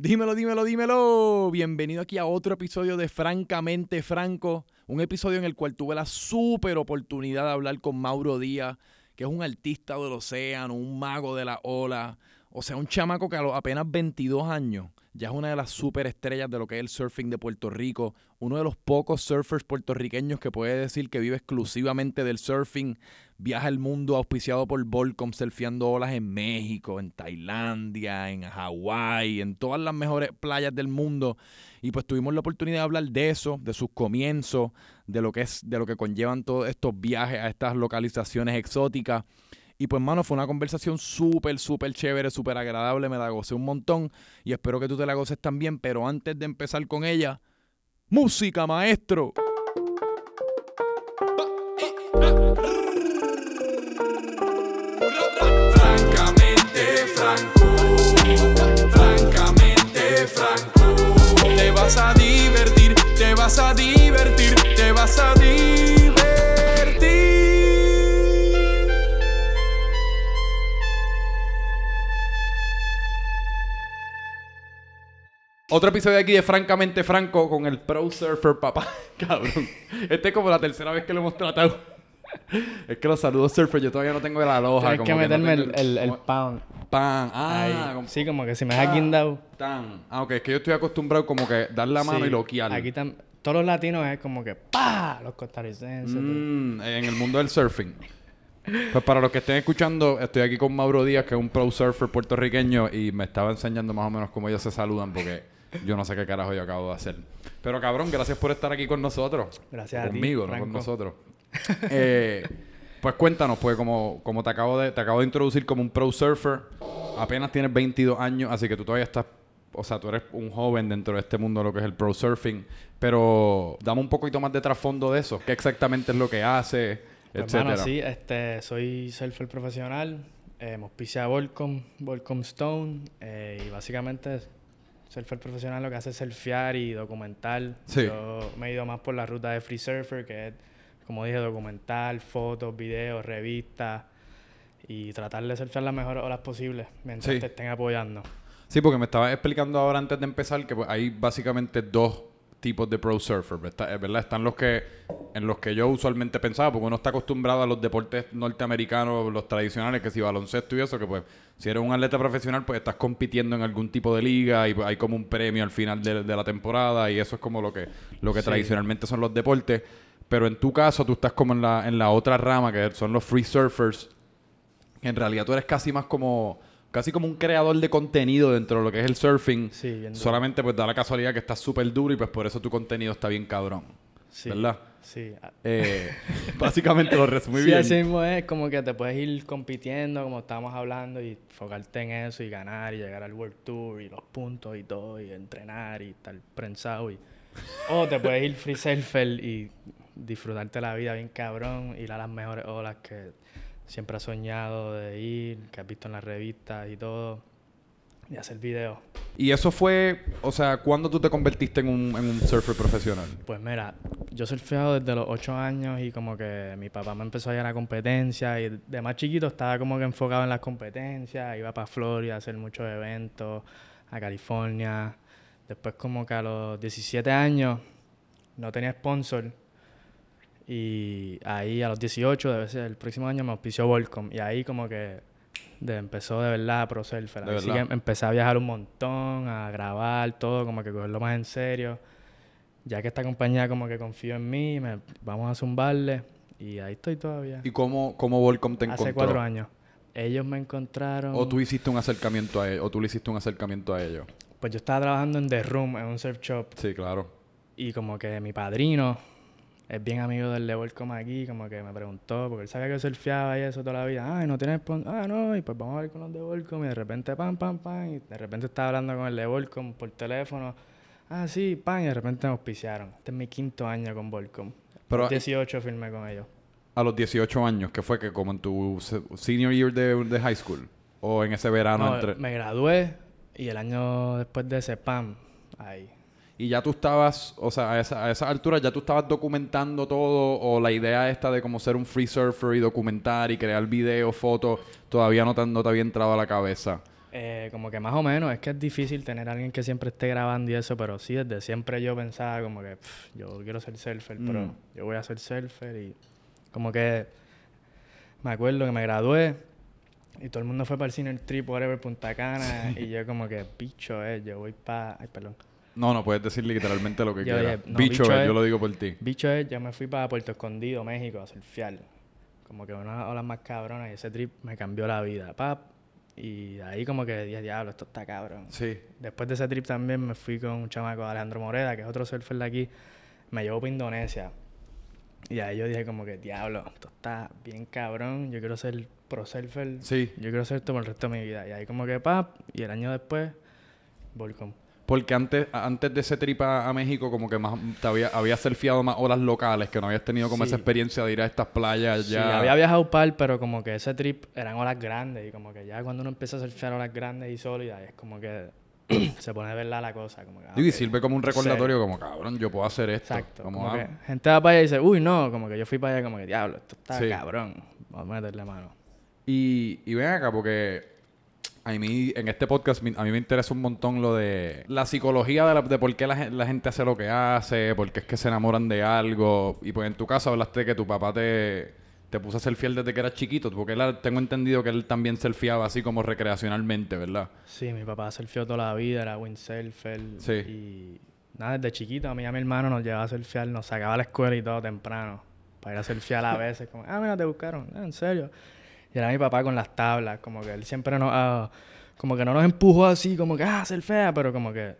Dímelo, dímelo, dímelo. Bienvenido aquí a otro episodio de Francamente Franco. Un episodio en el cual tuve la súper oportunidad de hablar con Mauro Díaz, que es un artista del océano, un mago de la ola. O sea, un chamaco que a los apenas 22 años ya es una de las superestrellas de lo que es el surfing de Puerto Rico, uno de los pocos surfers puertorriqueños que puede decir que vive exclusivamente del surfing, viaja el mundo auspiciado por Volcom, surfeando olas en México, en Tailandia, en Hawái, en todas las mejores playas del mundo. Y pues tuvimos la oportunidad de hablar de eso, de sus comienzos, de lo que es, de lo que conllevan todos estos viajes a estas localizaciones exóticas. Y pues, mano, fue una conversación súper, súper chévere, súper agradable. Me la gocé un montón. Y espero que tú te la goces también. Pero antes de empezar con ella, música, maestro. Otro episodio aquí de Francamente Franco con el Pro Surfer papá. Cabrón. Este es como la tercera vez que lo hemos tratado. Es que los saludos surfer yo todavía no tengo la aloja. Tienes que no meterme el, el, el pound. Pan. Ah, como- Sí, como que si me has guindado. Tan. Ah, ok. Es que yo estoy acostumbrado como que dar la mano Sí. y loquear. Aquí tam- todos los latinos es como que ¡pa! Los costarricenses. Mm, en el mundo del surfing. Pues para los que estén escuchando, estoy aquí con Mauro Díaz, que es un pro surfer puertorriqueño, y me estaba enseñando más o menos cómo ellos se saludan, porque yo no sé qué carajo yo acabo de hacer. Pero cabrón, gracias por estar aquí con nosotros. Gracias a ti, Conmigo, no con nosotros. Eh, pues cuéntanos, pues, como, como te acabo de te acabo de introducir como un pro surfer, apenas tienes 22 años, así que tú todavía estás, o sea, tú eres un joven dentro de este mundo de lo que es el pro surfing, pero dame un poquito más de trasfondo de eso, qué exactamente es lo que hace, Pues, etcétera. mano, sí, este, soy surfer profesional. Eh, me auspicia Volcom, Volcom Stone. eh, y básicamente, surfer profesional lo que hace es surfear y documentar. Sí. Yo me he ido más por la ruta de Free Surfer, que es, como dije, documental, fotos, videos, revistas. Y tratar de surfear las mejores olas posibles mientras Sí. te estén apoyando. Sí, porque me estabas explicando ahora antes de empezar que pues, hay básicamente dos tipos de pro surfer, ¿verdad? Eh, ¿verdad? Están los que en los que yo usualmente pensaba, porque uno está acostumbrado a los deportes norteamericanos, los tradicionales, que si baloncesto y eso, que pues si eres un atleta profesional, pues estás compitiendo en algún tipo de liga y hay como un premio al final de, de la temporada y eso es como lo que lo que Sí. tradicionalmente son los deportes. Pero en tu caso, tú estás como en la, en la otra rama, que son los free surfers, en realidad tú eres casi más como casi como un creador de contenido dentro de lo que es el surfing. Sí, bien. Solamente pues da la casualidad que estás súper duro y pues por eso tu contenido está bien cabrón. Sí. ¿Verdad? Sí. Eh, básicamente lo resumí sí, bien. así mismo es como que te puedes ir compitiendo, como estábamos hablando, y enfocarte en eso y ganar y llegar al World Tour y los puntos y todo, y entrenar y estar prensado. Y... O te puedes ir free surfer y disfrutarte la vida bien cabrón, ir a las mejores olas que siempre has soñado de ir, que has visto en las revistas y todo, y hacer videos. Y eso fue, o sea, ¿cuándo tú te convertiste en un, en un surfer profesional? Pues mira, yo surfeado desde los 8 años y como que mi papá me empezó a llevar a competencias y de más chiquito estaba como que enfocado en las competencias, iba para Florida a hacer muchos eventos, a California. Después como que a los 17 años no tenía sponsor y ahí a los 18, debe ser el próximo año me auspició Volcom y ahí como que de- empezó de verdad a pro surfer. De Ahí sí verdad. que empecé a viajar un montón, a grabar todo, como que cogerlo más en serio ya que esta compañía como que confió en mí, me, vamos a zumbarle y ahí estoy todavía. ¿Y cómo, cómo Volcom te encontró? Hace cuatro años. Ellos me encontraron. ¿O tú hiciste un acercamiento a ellos? ¿O tú le hiciste un acercamiento a ellos? Pues yo estaba trabajando en The Room, en un surf shop, Sí, claro. y como que mi padrino es bien amigo del de Volcom aquí, como que me preguntó, porque él sabía que surfeaba y eso toda la vida. Ay, no tienes Ah, no, y pues vamos a ver con los de Volcom, y de repente pam, pam, pam, y de repente estaba hablando con el de Volcom por teléfono. Ah, sí, pam, y de repente me auspiciaron. Este es mi quinto año con Volcom. Pero- Pero 18 firmé con ellos. A los 18 años, que fue que como en tu se- senior year de, de high school. O en ese verano No, entre... me gradué y el año después de ese, pam, ahí. Y ya tú estabas, o sea, a esa, a esa altura ya tú estabas documentando todo, o la idea esta de como ser un free surfer y documentar y crear videos, fotos, todavía no te, no te había entrado a la cabeza. Eh, como que más o menos, es que es difícil tener a alguien que siempre esté grabando y eso, pero sí, desde siempre yo pensaba como que "Pff, yo quiero ser surfer, pero Mm. yo voy a ser surfer y como que me acuerdo que me gradué y todo el mundo fue para el cine el trip, whatever, Punta Cana y yo como que, bicho, eh, yo voy para... Ay, perdón. No, no puedes decir literalmente lo que Yo quieras. no, bicho, bicho es- yo lo digo por ti. Bicho es, yo me fui para Puerto Escondido, México, a surfear. Como que unas olas más cabronas y ese trip me cambió la vida, pap. Y de ahí como que dije, diablo, esto está cabrón. Sí. Después de ese trip también me fui con un chamaco, Alejandro Moreda, que es otro surfer de aquí. Me llevó para Indonesia. Y ahí yo dije como que, diablo, esto está bien cabrón. Yo quiero ser pro surfer. Sí. Yo quiero ser esto por el resto de mi vida. Y ahí como que, pap. Y el año después, Volcom. Porque antes, antes de ese trip a, México, como que más te había, habías surfeado más horas locales, que no habías tenido como Sí. esa experiencia de ir a estas playas Sí, ya. había viajado par, pero como que ese trip eran olas grandes. Y como que ya cuando uno empieza a surfear olas grandes y sólidas, es como que se pone a verla la cosa. Como que, ah, y sirve como un Serio. recordatorio, como cabrón, yo puedo hacer esto. Exacto. Como, Como ah, que gente va para allá y dice, uy, no, como que yo fui para allá como que, diablo, esto está Sí. cabrón. Vamos a meterle mano. Y, y ven acá, porque a mí, en este podcast, a mí me interesa un montón lo de la psicología de, la- de por qué la, la gente hace lo que hace, por qué es que se enamoran de algo. Y pues en tu caso hablaste de que tu papá te, te puso a ser fiel desde que eras chiquito, porque él, tengo entendido que él también surfeaba así como recreacionalmente, ¿verdad? Sí, mi papá surfeó toda la vida, era windsurfer. Sí. Y nada, desde chiquito, a mí y a mi hermano nos llevaba a surfear, nos sacaba a la escuela y todo temprano. Para ir a surfear a veces, como, ah, mira, te buscaron, "Ah, en serio. Y era mi papá con las tablas, como que él siempre nos, ah, como que no nos empujó así, como que, ah, surfea, pero como que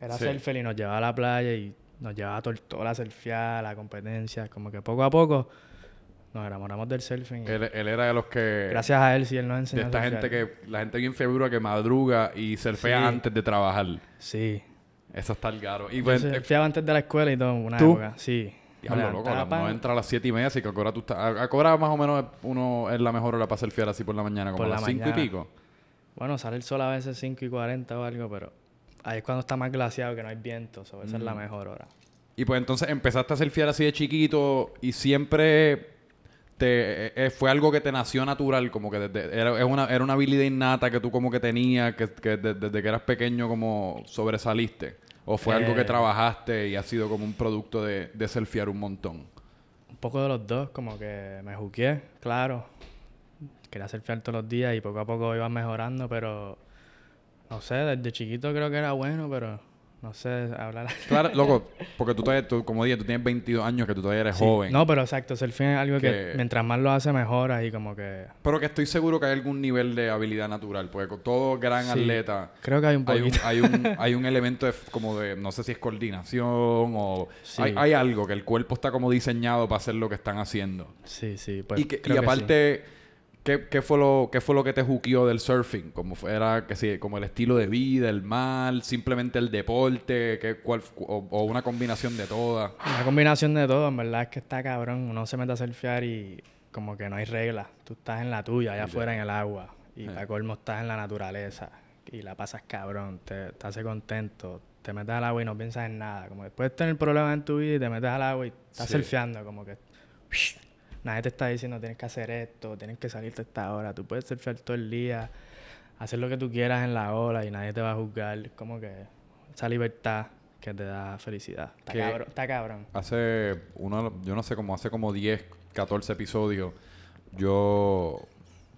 era Sí. surfer y nos llevaba a la playa y nos llevaba a Tortola a surfear, a la competencia, como que poco a poco nos enamoramos del surfing. y Él, él era de los que... gracias a él sí él nos De enseñó a esta gente que... La gente bien figura que madruga y surfea Sí. antes de trabajar. Sí. Eso está el caro. Y Yo pues, eh, surfeaba antes de la escuela y todo, una ¿Tú? época, sí. Diablo, loco, la- no entra a las 7 y media, así que ahora tú estás. a- Ahora más o menos uno es la mejor hora para surfear así por la mañana, como Por a la las 5 y pico. Bueno, sale el sol a veces 5 y 40 o algo, pero ahí es cuando está más glaciado, que no hay viento. so, esa es la Mm. mejor hora. Y pues entonces empezaste a surfear así de chiquito y siempre te, eh, eh, fue algo que te nació natural, como que desde- era, es una, era una habilidad innata que tú como que tenías, que, que de- desde que eras pequeño como sobresaliste. O fue algo que Eh. trabajaste y ha sido como un producto de, de surfear un montón. Un poco de los dos, como que me juqué, claro. Quería surfear todos los días y poco a poco iba mejorando, pero no sé, desde chiquito creo que era bueno, pero no sé, hablar. Claro, loco, porque tú todavía, tú, como dije, tú tienes 22 años, que tú todavía eres Sí. joven. No, pero exacto, surfing es algo que, Que- mientras más lo hace, mejora y como que Pero que estoy seguro que hay algún nivel de habilidad natural, porque con todo gran Sí. atleta creo que hay un hay un, poquito. hay, un, hay un elemento de, como de, no sé si es coordinación o... Sí. Hay, hay algo, que el cuerpo está como diseñado para hacer lo que están haciendo. Sí, sí, pues y que, y que aparte, ¿qué, qué fue lo, ¿qué fue lo que te juqueó del surfing? Como fue- era, que sí, como el estilo de vida, el mar, simplemente el deporte, ¿qué, cuál, o, o una combinación de todas. Una combinación de todo, en verdad es que está cabrón. Uno se mete a surfear y como que no hay reglas. Tú estás en la tuya, allá afuera en el agua. Y Eh. para colmo estás en la naturaleza. Y la pasas cabrón, te, te hace contento. Te metes al agua y no piensas en nada. Como después de tener problemas en tu vida y te metes al agua y estás Sí. surfeando, como que nadie te está diciendo tienes que hacer esto, tienes que salirte a esta hora. Tú puedes surfear todo el día, hacer lo que tú quieras en la ola y nadie te va a juzgar. Como que esa libertad que te da felicidad. Está cabrón. Está cabrón. Hace, uno, yo no sé, como hace como 10, 14 episodios, yo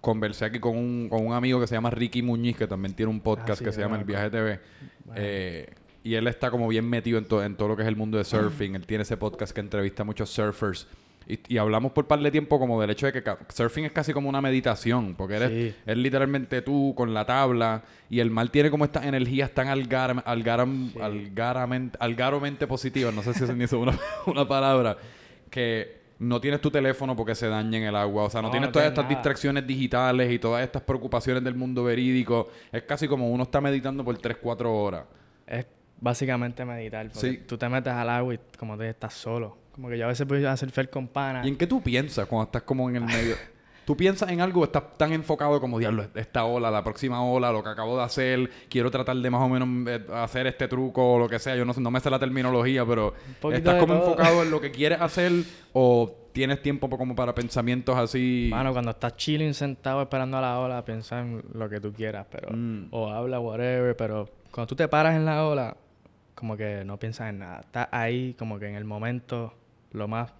conversé aquí con un, con un amigo que se llama Ricky Muñiz, que también tiene un podcast Ah, sí, que se llama El. Viaje TV. Bueno. Eh, y él está como bien metido en, to- en todo lo que es el mundo de surfing. él tiene ese podcast que entrevista a muchos surfers. Y, y hablamos por par de tiempo como del hecho de que surfing es casi como una meditación, porque eres, Sí. es literalmente tú con la tabla y el mar tiene como estas energías tan algar, algaram- Sí. algaramente, algaramente positivas, no sé si es ni una, una palabra, que no tienes tu teléfono porque se daña en el agua, o sea, no, No, tienes no todas estas nada. distracciones digitales y todas estas preocupaciones del mundo verídico, es casi como uno está meditando por 3, 4 horas. Es básicamente meditar. Porque Sí. tú te metes al agua y como te estás solo. Como que yo a veces voy a surfear con panas. ¿Y en qué tú piensas cuando estás como en el medio? Tú piensas en algo, estás tan enfocado como, diablo, esta ola, la próxima ola, lo que acabo de hacer, quiero tratar de más o menos eh, hacer este truco o lo que sea. Yo no, no me sé la terminología, pero ¿estás como todo. enfocado en lo que quieres hacer o tienes tiempo como para pensamientos así? Mano, cuando estás chilling sentado esperando a la ola, piensa en lo que tú quieras, pero... Mm. O habla, whatever, pero cuando tú te paras en la ola, como que no piensas en nada. Estás ahí como que en el momento lo más...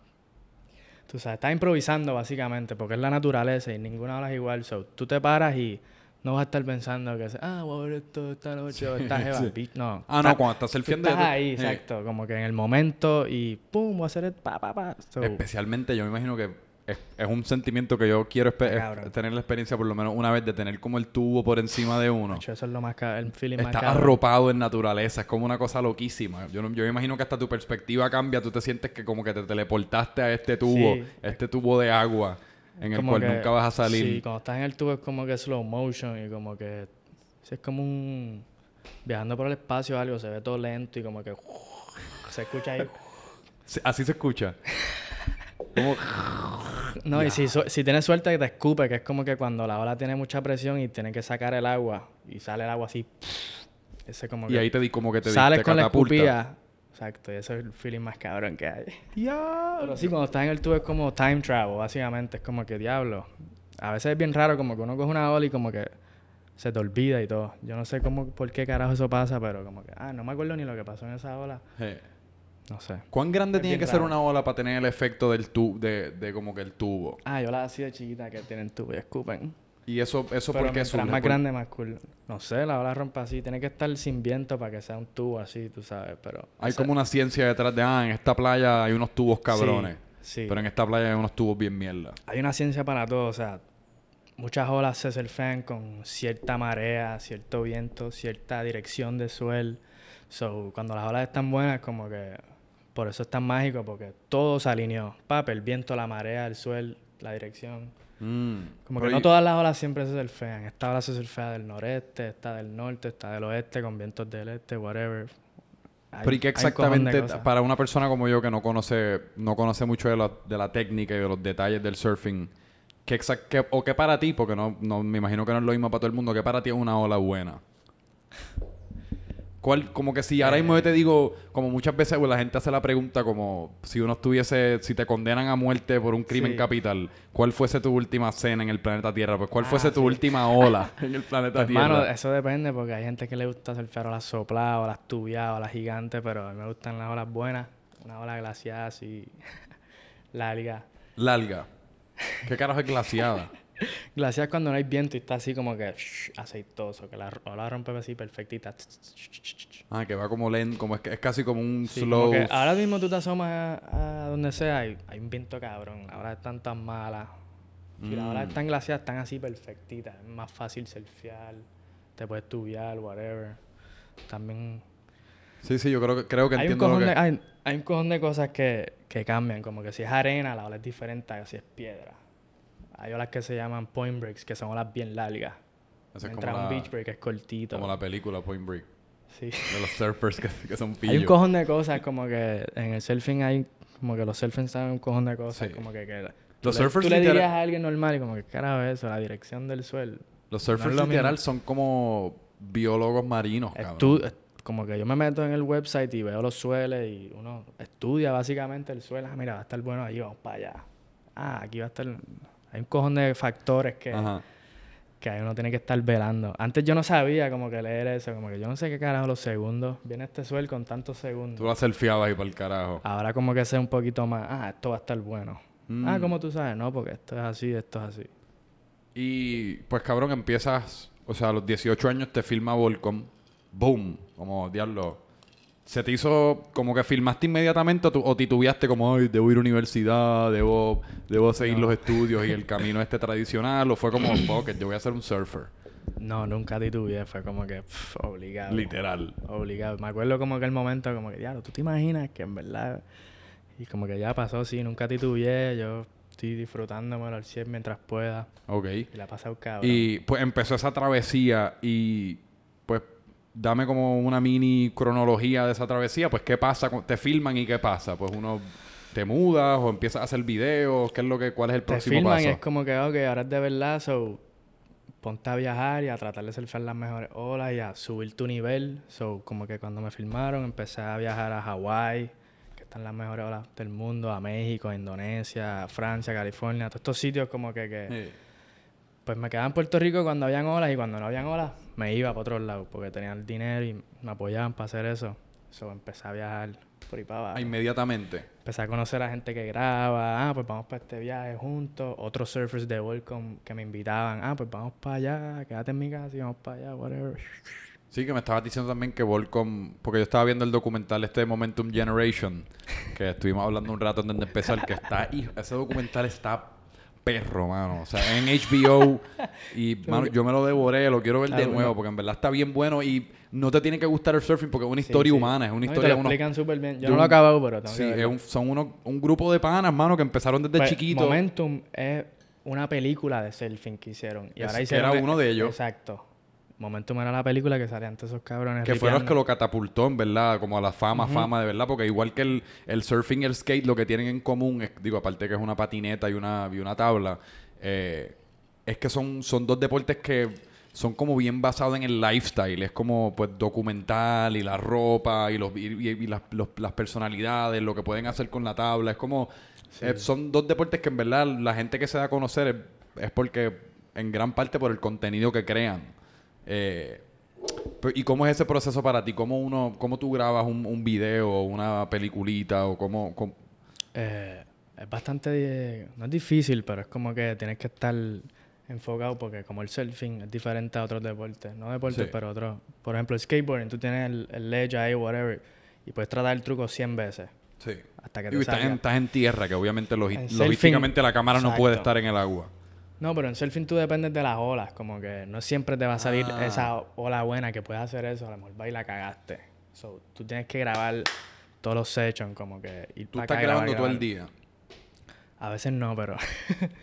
Tú sabes, estás improvisando básicamente, porque es la naturaleza y ninguna ola es igual. So, tú te paras y no vas a estar pensando que... Ah, voy a ver esto esta noche o esta jeva. Sí. No. Ah, no, cuando estás tú surfeando... estás tú- ahí, eh, exacto. Como que en el momento y pum, voy a hacer el pa, pa, pa. So, Especialmente, yo me imagino que es, es un sentimiento que yo quiero Está tener la experiencia por lo menos una vez de tener como el tubo por encima de uno. eso es lo más el feeling más cabrón. arropado en naturaleza, es como una cosa loquísima. Yo, yo me imagino que hasta tu perspectiva cambia, tú te sientes que como que te teleportaste a este tubo, Sí. este tubo de agua en el cual que- nunca vas a salir. Sí, cuando estás en el tubo es como que slow motion y como que es como un viajando por el espacio o algo, se ve todo lento y como que se escucha ahí. Sí, Así se escucha. Como- No, y si, si tienes suerte te escupe, que es como que cuando la ola tiene mucha presión y tienes que sacar el agua y sale el agua así. Ese como y ahí te di como que te sales te con la escupida. Exacto, y ese es el feeling más cabrón que hay. Pero sí, cuando estás en el tubo es como time travel, básicamente. Es como que diablo. A veces es bien raro, como que uno coge una ola y como que se te olvida y todo. Yo no sé cómo, por qué carajo eso pasa, pero como que, ah, no me acuerdo ni lo que pasó en esa ola. No sé. ¿Cuán grande Es tiene que ser una ola para tener el efecto del tu de, de como que el tubo? Ah, yo la así de chiquita que tienen tubo y escupen. Y eso, eso Pero porque mientras más grande, más cool. No sé, la ola rompe así. Tiene que estar sin viento para que sea un tubo así, tú sabes, pero... Hay como una ciencia detrás de, ah, en esta playa hay unos tubos cabrones. Sí, sí. Pero en esta playa hay unos tubos bien mierda. Hay una ciencia para todo, o sea, muchas olas se surfean con cierta marea, cierto viento, cierta dirección de suelo. So, cuando las olas están buenas, como que por eso es tan mágico, porque todo se alineó. Papi, el viento, la marea, el suelo, la dirección. Mm. Como Pero que no todas las olas siempre se surfean. Esta ola se surfea del noreste, esta del norte, esta del oeste, con vientos del este, whatever. Hay- Pero ¿y qué exactamente, para una persona como yo que no conoce, no conoce mucho de la, de la técnica y de los detalles del surfing, ¿qué exac- qué- o qué para ti, porque no, no me imagino que no es lo mismo para todo el mundo, ¿qué para ti es una ola buena? ¿Cuál, como que si ahora mismo yo te digo, como muchas veces pues, la gente hace la pregunta como si uno estuviese, si te condenan a muerte por un crimen Sí. capital, ¿cuál fuese tu última cena en el planeta Tierra? Pues ¿cuál Ah, fuese tu última ola en el planeta Pues, Tierra? mano, eso depende porque hay gente que le gusta surfear olas sopladas, olas tubiadas, olas gigantes, pero a mí me gustan las olas buenas, una ola glaciada así, larga. Larga. ¿Qué carajo es glaciada? Glaciada es cuando no hay viento y está así como que aceitoso, que la ola rompe así perfectita. Ah, que va como lento, como es, que- es casi como un Sí, slow. como que ahora mismo tú te asomas a, a donde sea y hay un viento cabrón, ahora están tan malas. Si las olas Mm. están glaciadas, están así perfectitas, es más fácil surfear, te puedes tubiar, whatever. También Sí, sí, yo creo que, creo que hay un, entiendo lo que... de, hay, hay un cojón de cosas que, que cambian, como que si es arena, la ola es diferente a si es piedra. Hay olas que se llaman point breaks, que son olas bien largas. Es Mientras como un la, beach break es cortito. como la película Point Break. Sí. De los surfers que, que son Hay un pillos. cojón de cosas, como que en el surfing hay, como que los surfers saben un cojón de cosas, Sí. como que, que Los le- surfers tú le literal- dirías a alguien normal y como que carajo es eso, la dirección del suelo. Los surfers lo literal mismo. son como biólogos marinos, cabrón. Estu- como que yo me meto en el website y veo los suelos y uno estudia básicamente el suelo. Ah, mira, va a estar bueno ahí, vamos para allá. Ah, aquí va a estar... Hay un cojón de factores que, Ajá. que uno tiene que estar velando. Antes yo no sabía como que leer eso, como que yo no sé qué carajo los segundos. Viene este suelo con tantos segundos. Tú la selfieabas ahí para el carajo. Ahora como que sé un poquito más, ah, esto va a estar bueno. Ah, Mm. como tú sabes, no, porque esto es así, esto es así. Y pues cabrón, empiezas, o sea, a los 18 años te filma Volcom. Boom. Como, diablo. ¿Se te hizo como que filmaste inmediatamente o, tú- o titubeaste como, ay, debo ir a universidad, debo, debo seguir los estudios y el camino este tradicional? ¿O fue como, fuck it, yo voy a ser un surfer? No, nunca titubeé, fue como que pff, obligado. Literal. Obligado. Me acuerdo como que el momento, como que, diablo, ¿tú te imaginas que en verdad... Y como que ya pasó, sí, nunca titubeé, yo estoy disfrutándomelo al 100 mientras pueda. Ok. Y la he pasado cabrón. Y pues empezó esa travesía y dame como una mini cronología de esa travesía. Pues qué pasa, te filman y qué pasa. Pues uno te mudas o empiezas a hacer videos? ¿Qué es lo que, cuál es el Te próximo filman paso? y es como que, ok, ahora es de verdad, so ponte a viajar y a tratar de surfear las mejores olas y a subir tu nivel. So, como que cuando me filmaron empecé a viajar a Hawái, que están las mejores olas del mundo, a México, a Indonesia, a Francia, California, todos estos sitios como que, que Sí. Pues me quedaba en Puerto Rico cuando habían olas y cuando no habían olas me iba para otros lados porque tenían el dinero y me apoyaban para hacer eso. So, empecé a viajar por ahí para abajo. Ah, Inmediatamente. Empecé a conocer a gente que graba, ah, pues vamos para este viaje juntos. Otros surfers de Volcom que me invitaban, ah, pues vamos para allá, quédate en mi casa y vamos para allá, whatever. Sí, que me estabas diciendo también que Volcom, porque yo estaba viendo el documental este de Momentum Generation, que estuvimos hablando un rato antes de empezar, que está, ese documental está perro, mano. O sea, en HBO y, mano, yo me lo devoré, lo quiero ver de nuevo, porque en verdad está bien bueno y no te tiene que gustar el surfing porque es una historia sí. humana, es una No, y te historia lo unos... explican súper bien. Yo, no lo he acabado, pero Sí, es un- son unos, un grupo de panas, mano, que empezaron desde Pues, chiquitos. Momentum es una película de surfing que hicieron. Y Es- ahora que hicieron era uno de ellos. Exacto. Momentum era la película que salían todos esos cabrones. Que fueron los que lo catapultó, en verdad, como a la fama, fama de verdad, porque igual que el, el surfing y el skate, lo que tienen en común, es, digo, aparte que es una patineta y una, y una tabla, eh, es que son, son dos deportes que son como bien basados en el lifestyle, es como pues documental y la ropa y, los, y, y- y las, los- las personalidades, lo que pueden hacer con la tabla, es como, eh, son dos deportes que en verdad la gente que se da a conocer es, es porque, en gran parte por el contenido que crean. Eh, ¿Y cómo es ese proceso para ti? ¿Cómo uno, cómo tú grabas un, un video o una peliculita o cómo, cómo- Eh, es bastante... no es difícil, pero es como que tienes que estar enfocado porque como el surfing es diferente a otros deportes. No deportes, Sí. pero otros. Por ejemplo, el skateboarding. Tú tienes el, el ledge ahí, whatever. Y puedes tratar el truco 100 veces. Sí. Hasta que Y te estás, en, salga. estás en tierra, que obviamente logísticamente la cámara no puede estar en el agua. No, pero en surfing tú dependes de las olas. Como que no siempre te va a salir Ah. esa ola buena que puedes hacer eso. A lo mejor va y la cagaste. So, tú tienes que grabar todos los sessions, como que ir Tú estás grabar, grabando todo el día. A veces no, pero...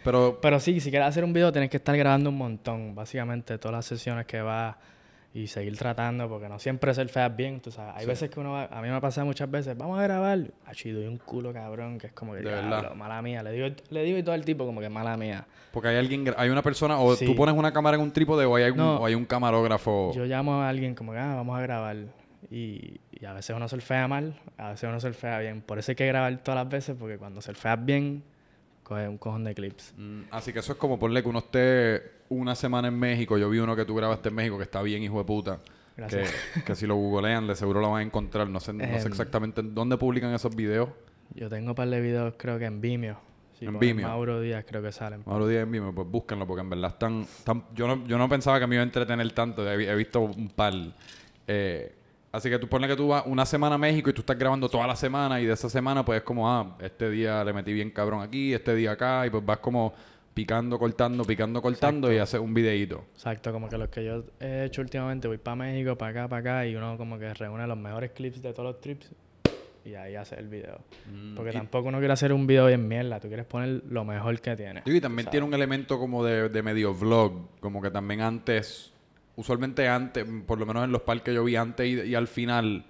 Pero pero sí, si quieres hacer un video tienes que estar grabando un montón. Básicamente todas las sesiones que vas y seguir tratando, porque no siempre surfeas bien, tú sabes. Hay Sí. veces que uno va... A mí me ha pasado muchas veces, vamos a grabar. Achi, doy un culo cabrón, que es como que... De "Diablo, verdad. Mala mía. Le digo, le digo y todo el tipo como que mala mía. porque hay alguien, hay una persona, o Sí. tú pones una cámara en un trípode o hay, algún- No. o hay un camarógrafo. Yo llamo a alguien como que, ah, vamos a grabar. Y, y a veces uno surfea mal, a veces uno surfea bien. Por eso hay que grabar todas las veces, porque cuando surfeas bien, coges un cojón de clips. Mm, así que eso es como ponle que uno esté una semana en México. Yo vi uno que tú grabaste en México que está bien, hijo de puta. Que, Gracias. que si lo googlean, de seguro lo van a encontrar. No sé, no sé Em. exactamente en dónde publican esos videos. Yo tengo un par de videos, creo que en Vimeo. Si En Vimeo. Mauro Díaz, creo que salen. Mauro Díaz en Vimeo, pues búsquenlo porque en verdad están... están- yo, no, yo no pensaba que me iba a entretener tanto. He, he visto un par. Eh, así que tú pones que tú vas una semana a México y tú estás grabando toda la semana y de esa semana pues es como, ah, este día le metí bien cabrón aquí, este día acá y pues vas como picando, cortando, picando, cortando y haces un videíto. Exacto, como que los que yo he hecho últimamente, voy para México, para acá, para acá, y uno como que reúne los mejores clips de todos los trips y ahí hace el video. Porque y- tampoco uno quiere hacer un video bien mierda, tú quieres poner lo mejor que tiene. Y también ¿sabes? tiene un elemento como de, de medio vlog, como que también antes, usualmente antes, por lo menos en los parques que yo vi antes y, y al final,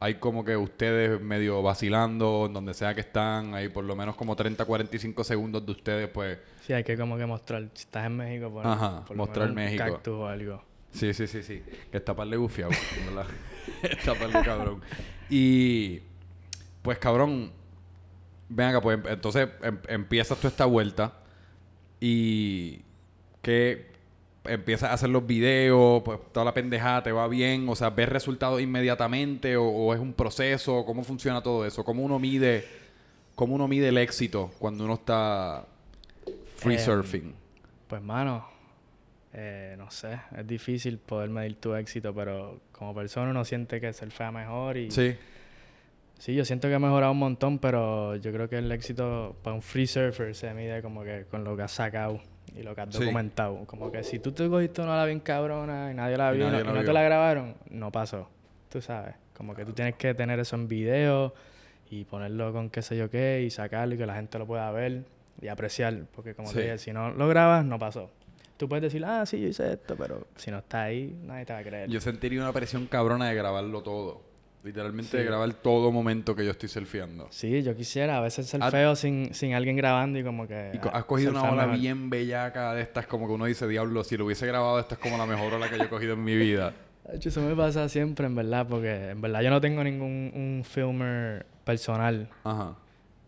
hay como que ustedes medio vacilando, en donde sea que están, hay por lo menos como 30, 45 segundos de ustedes, pues, Sí, hay que como que mostrar, si estás en México, Ajá, por lo mostrar un México. cactus o algo. sí, sí, sí, sí, que está par de gufiado, está par de cabrón. Y, pues cabrón, ven acá, pues entonces em- empiezas tú esta vuelta y que empiezas a hacer los videos, pues toda la pendejada te va bien, o sea, ves resultados inmediatamente o, o es un proceso, cómo funciona todo eso, cómo uno mide, cómo uno mide el éxito cuando uno está free Em, surfing. Pues mano, eh, no sé, es difícil poder medir tu éxito, pero como persona uno siente que surfea mejor y... Sí, Sí, yo siento que he mejorado un montón, pero yo creo que el éxito para un free surfer se mide como que con lo que has sacado y lo que has Sí. documentado. Como que si tú te cogiste una ola bien cabrona y nadie la vio y, no, y te la grabaron, no pasó. Tú sabes. Como que tú tienes que tener eso en video y ponerlo con qué sé yo qué y sacarlo y que la gente lo pueda ver y apreciar. Porque como Sí. te dije, si no lo grabas, no pasó. Tú puedes decir, ah, sí, yo hice esto, pero si no está ahí, nadie te va a creer. yo sentiría una presión cabrona de grabarlo todo. Literalmente grabar todo momento que yo estoy surfeando. Sí, yo quisiera a veces ser Ah. feo sin, sin alguien grabando y como que... Y co- has cogido una ola mejor. bien bellaca de estas, como que uno dice, diablo, si lo hubiese grabado, esta es como la mejor ola que yo he cogido en mi vida. Eso me pasa siempre, en verdad, porque en verdad yo no tengo ningún un filmer personal. Ajá.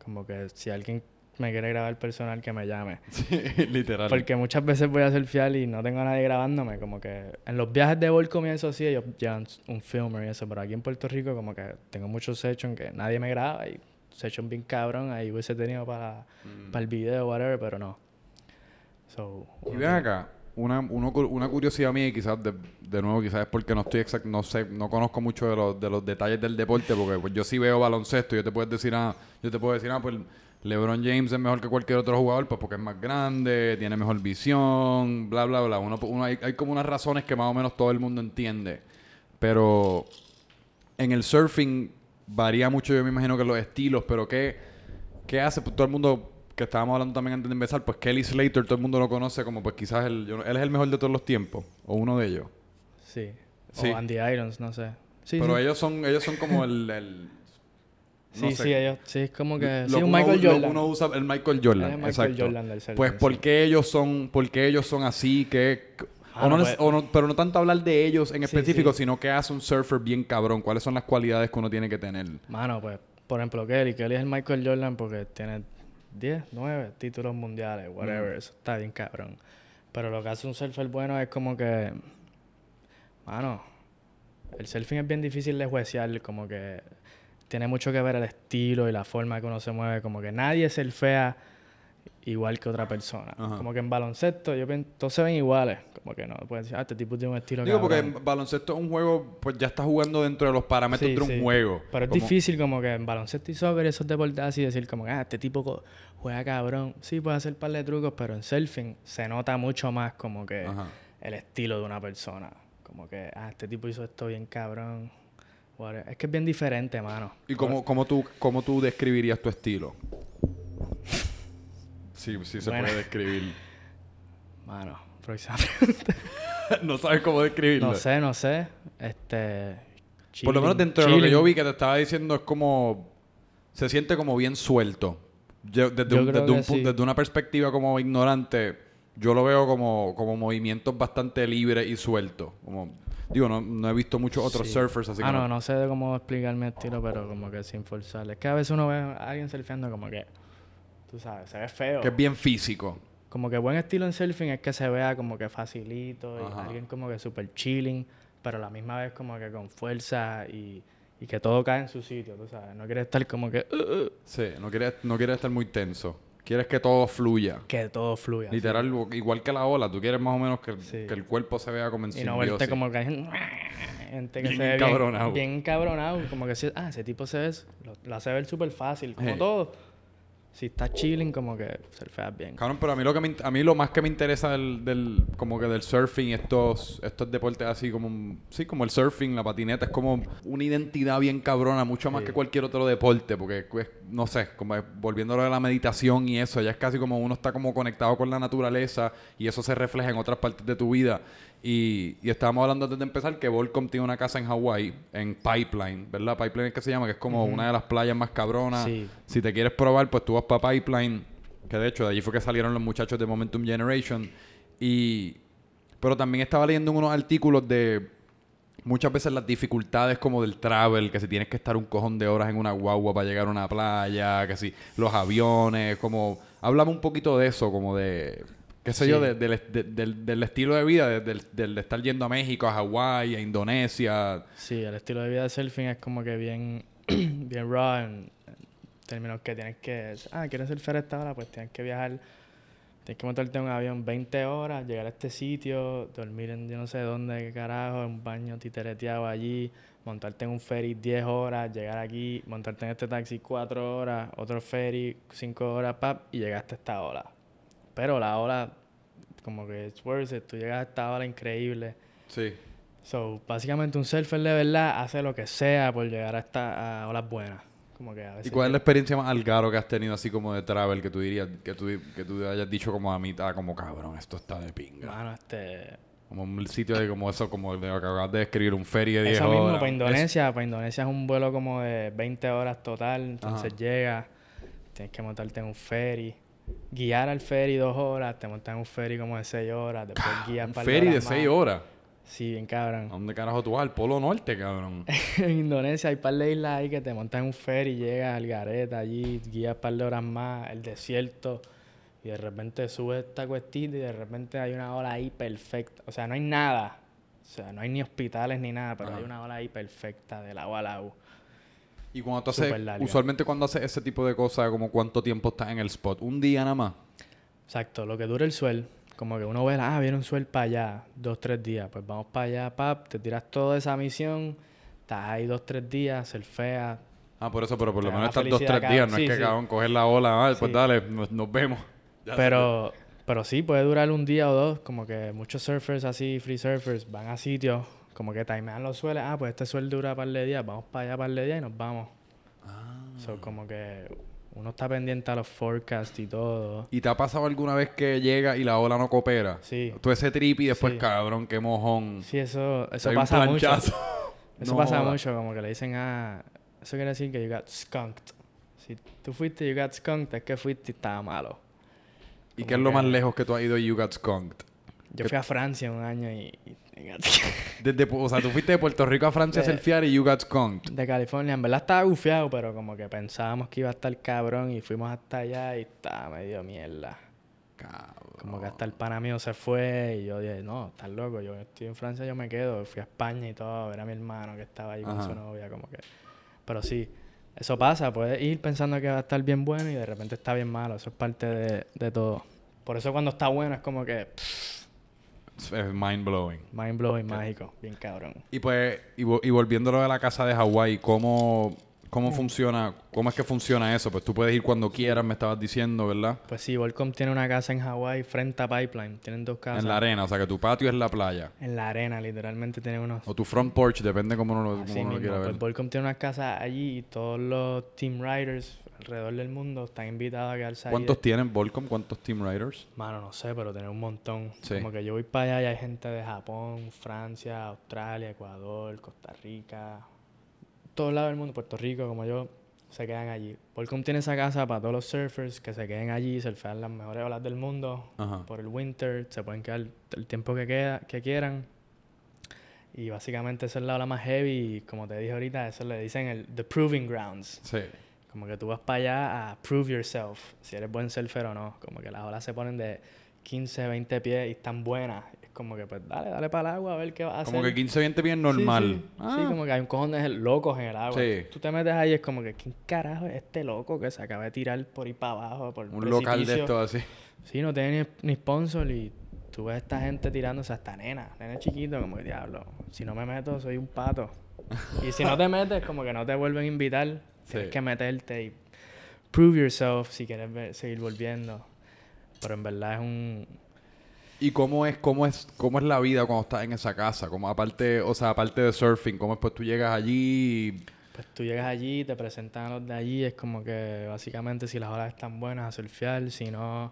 Como que si alguien me quiere grabar personal, que me llame. Sí, literal. Porque muchas veces voy a surfear y no tengo a nadie grabándome. Como que en los viajes de Volcom y eso sí, ellos llevan un filmer y eso. Pero aquí en Puerto Rico, como que tengo muchos sessions que nadie me graba y session bien cabrón. Ahí hubiese tenido para, Mm. para el video whatever, pero no. So, Y ven acá, una, uno una curiosidad mía y quizás de, de nuevo, quizás es porque no estoy exact, no sé, no conozco mucho de los, de los detalles del deporte, porque pues, yo sí veo baloncesto, yo te puedo decir, ah, yo te puedo decir, ah, pues LeBron James es mejor que cualquier otro jugador, pues porque es más grande, tiene mejor visión, bla, bla, bla. Uno, uno- hay, hay como unas razones que más o menos todo el mundo entiende. Pero en el surfing varía mucho, yo me imagino que los estilos, pero ¿qué, qué hace? Pues todo el mundo que estábamos hablando también antes de empezar, pues Kelly Slater, todo el mundo lo conoce como pues quizás el, yo él es el mejor de todos los tiempos, o uno de ellos. sí. Sí. O Andy Irons, no sé. Sí, pero sí. ellos son ellos son como el... el- no Sí, sé, sí, ellos. Sí, es como que. lo Sí, un uno- Michael lo que Jordan. uno usa el Michael Jordan, Michael exacto. Jordan del surfing, pues. ¿por qué ellos son por qué ellos son así que Ah, o no no, neces- pues- o no- pero no tanto hablar de ellos en específico, sino que hace un surfer bien cabrón. ¿Cuáles son las cualidades que uno tiene que tener? Mano, pues, por ejemplo, Kelly. Kelly es el Michael Jordan porque tiene 10, 9 títulos mundiales, whatever. Eso está bien cabrón. Pero lo que hace un surfer bueno es como que. Mano, el surfing es bien difícil de juecear. Como que tiene mucho que ver el estilo y la forma que uno se mueve. Como que nadie surfea igual que otra persona. Ajá. Como que en baloncesto, yo pienso, todos se ven iguales. Como que no, pueden decir, ah, este tipo tiene un estilo Digo, porque en baloncesto es un juego, pues ya está jugando dentro de los parámetros Sí, de un sí. juego. Pero es difícil como que en baloncesto y soccer esos deportes así decir como que ah, este tipo juega cabrón. Sí, puede hacer un par de trucos, pero en surfing se nota mucho más como que Ajá. el estilo de una persona. Como que, ah, este tipo hizo esto bien cabrón. Es que es bien diferente, mano. ¿Y cómo, cómo, tú, cómo tú describirías tu estilo? Sí, sí se Bueno. puede describir. Mano, próxima pregunta. no sabes cómo describirlo. No sé, no sé. Este... Por lo menos chilling- dentro de lo que yo vi que te estaba diciendo es como... Se siente como bien suelto. Yo, desde, Yo un- creo desde, un que pu- sí. desde una perspectiva como ignorante, yo lo veo como, como movimientos bastante libres y sueltos. Como, digo, no, no he visto muchos otros Sí. surfers así ah, que no, no sé cómo explicar mi estilo, pero como que sin forzar. Es que a veces uno ve a alguien surfeando como que, tú sabes, se ve feo. Que es bien físico. Como que buen estilo en surfing es que se vea como que facilito y Ajá. alguien como que super chilling, pero a la misma vez como que con fuerza y, y que todo cae en su sitio, tú sabes. No quieres estar como que, "Uh, uh", Sí, no quieres, no quieres estar muy tenso. Quieres que todo fluya. que todo fluya. Literal, igual que la ola. Tú quieres más o menos que, Sí. que el cuerpo se vea como en Y no verte como que hay gente que Bien se ve bien, bien encabronado. Como que ah, ese tipo se ve, lo, lo hace ver súper fácil, como todo. Si estás chilling, como que surfeas bien. Cabrón, pero a mí lo que me, a mí lo más que me interesa del, del como que del surfing estos estos deportes así como sí, como el surfing, la patineta es como una identidad bien cabrona, mucho más Sí. que cualquier otro deporte, porque no sé, como volviéndolo a la meditación y eso, ya es casi como uno está como conectado con la naturaleza y eso se refleja en otras partes de tu vida. Y, y estábamos hablando antes de empezar que Volcom tiene una casa en Hawái, en Pipeline, ¿verdad? Pipeline es que se llama, que es como una de las playas más cabronas. Sí. Si te quieres probar, pues tú vas para Pipeline, que de hecho de allí fue que salieron los muchachos de Momentum Generation. Y. Pero también estaba leyendo unos artículos de muchas veces las dificultades como del travel, que si tienes que estar un cojón de horas en una guagua para llegar a una playa, que si los aviones, como. Háblame un poquito de eso, como de. Qué sé Sí. yo, de- del, de- del- del estilo de vida, de- del, del de estar yendo a México, a Hawái, a Indonesia. Sí, el estilo de vida de surfing es como que bien, bien raw en, términos que tienes que... Ah, ¿quieres surfear a esta hora? Pues tienes que viajar, tienes que montarte en un avión 20 horas, llegar a este sitio, dormir en yo no sé dónde, qué carajo, en un baño titereteado allí, montarte en un ferry 10 horas, llegar aquí, montarte en este taxi 4 horas, otro ferry 5 horas, pap, y llegaste a esta ola. Pero la ola, como que it's worth it, tú llegas a esta ola increíble. Sí. So, básicamente un surfer de verdad hace lo que sea por llegar a esta a olas buenas. Como que a ¿Y cuál es la experiencia más algaro que has tenido así como de travel que tú dirías, que tú, que tú hayas dicho como a mitad, como cabrón, esto está de pinga? Mano, este Como un sitio de como eso, como de lo que acabas de describir, un ferry de 10 Eso mismo, horas. para Es- Indonesia, para Indonesia es un vuelo como de 20 horas total, entonces Ajá. llega, tienes que montarte en un ferry, guiar al ferry dos horas, te montas en un ferry como de 6 horas, después guías un par ferry de horas 6 más. horas. Sí, bien ¿A cabrón. dónde carajo tú vas? Al Polo Norte, cabrón. en Indonesia hay par de islas ahí que te montas en un ferry, llegas al gareta allí, guías par de horas más, el desierto, y de repente subes esta cuestita y de repente hay una ola ahí perfecta. O sea, no hay nada. O sea, no hay ni hospitales ni nada, pero Ajá. hay una ola ahí perfecta de agua al agua. Y cuando tú haces, usualmente cuando haces ese tipo de cosas, como cuánto tiempo estás en el spot, un día nada más. Exacto, lo que dura el suel. Como que uno ve, ah, viene un suel para allá, dos, tres días. Pues vamos para allá, pap, te tiras toda esa misión, estás ahí dos, tres días, surfeas. Ah, por eso, pero por lo menos estás dos, tres días. No es que, Sí, sí. cabrón, coger la ola, ah, pues Sí. dale, nos, nos vemos. Ya Pero, pero sí, puede durar un día o dos. Como que muchos surfers así, free surfers, van a sitios, como que timean los sueles. Ah, pues este suel dura par de días, vamos para allá par de días y nos vamos. Ah. So, como que uno está pendiente a los forecasts y todo. ¿Y te ha pasado alguna vez que llega y la ola no coopera? Sí. Tú ese trip y después, Sí. cabrón, qué mojón. Sí, eso, eso pasa mucho. Eso No pasa mucho, como que le dicen, ah, eso quiere decir que you got skunked. Si tú fuiste y you got skunked, es que fuiste y estaba malo. ¿Y Como qué es lo que- más lejos que tú has ido y you got skunked? Yo fui a Francia un año y... y- Desde, o sea, tú fuiste de Puerto Rico a Francia a surfear y you got skunked. de California, en verdad estaba gufiado, pero como que pensábamos que iba a estar cabrón y fuimos hasta allá y estaba medio mierda. Cabrón. Como que hasta el pana mío se fue y yo dije, no, estás loco, yo estoy en Francia, yo me quedo. Fui a España y todo, a ver a mi hermano que estaba ahí con su novia, como que... Pero sí, eso pasa, puedes ir pensando que va a estar bien bueno y de repente está bien malo, eso es parte de, de todo. Por eso cuando está bueno es como que pff, Es mind blowing. mind blowing, mágico, bien cabrón. Y pues, y, vo- y volviéndolo de la casa de Hawái, ¿cómo, ¿cómo funciona? ¿Cómo es que funciona eso? Pues tú puedes ir cuando quieras, me estabas diciendo, ¿verdad? Pues sí, Volcom tiene una casa en Hawái frente a Pipeline, tienen dos casas. En la arena, o sea que tu patio es la playa. En la arena, literalmente tienen unos O tu front porch, depende cómo uno, lo- Así cómo uno lo mismo, quiera pues ver. Volcom tiene una casa allí y todos los team riders alrededor del mundo están invitados a quedarse ahí. ¿Cuántos tienen Volcom? ¿Cuántos Team Riders? Mano, no sé, pero tiene un montón. Sí. Como que yo voy para allá y hay gente de Japón, Francia, Australia, Ecuador, Costa Rica, todos lados del mundo, Puerto Rico, como yo, se quedan allí. Volcom tiene esa casa para todos los surfers que se queden allí, surfean las mejores olas del mundo Ajá. por el winter, se pueden quedar el tiempo que, queda, que quieran. Y básicamente esa es la ola más heavy y como te dije ahorita, eso le dicen el the proving grounds. Sí. Como que tú vas para allá a prove yourself, si eres buen surfer o no. Como que las olas se ponen de 15, 20 pies y están buenas. Es como que pues dale, dale para el agua a ver qué vas a hacer. Como que 15, 20 bien Sí, normal. Sí, Ah, Sí, como que hay un cojón de locos en el agua. Sí. Tú te metes ahí y es como que, ¿quién carajo es este loco que se acaba de tirar por ahí para abajo? Por un local de esto así. Sí, no tiene ni, ni sponsor y tú ves a esta gente tirándose hasta nena, nena chiquito, como que diablo, si no me meto soy un pato. Y si no te metes, como que no te vuelven a invitar, tienes Sí. que meterte y prove yourself si quieres ver- seguir volviendo. Pero en verdad es un... ¿Y cómo es, cómo es, cómo es la vida cuando estás en esa casa? Como aparte, o sea, aparte de surfing, ¿cómo es pues tú llegas allí? y- Pues tú llegas allí, te presentan a los de allí, es como que básicamente si las olas están buenas a surfear, si no,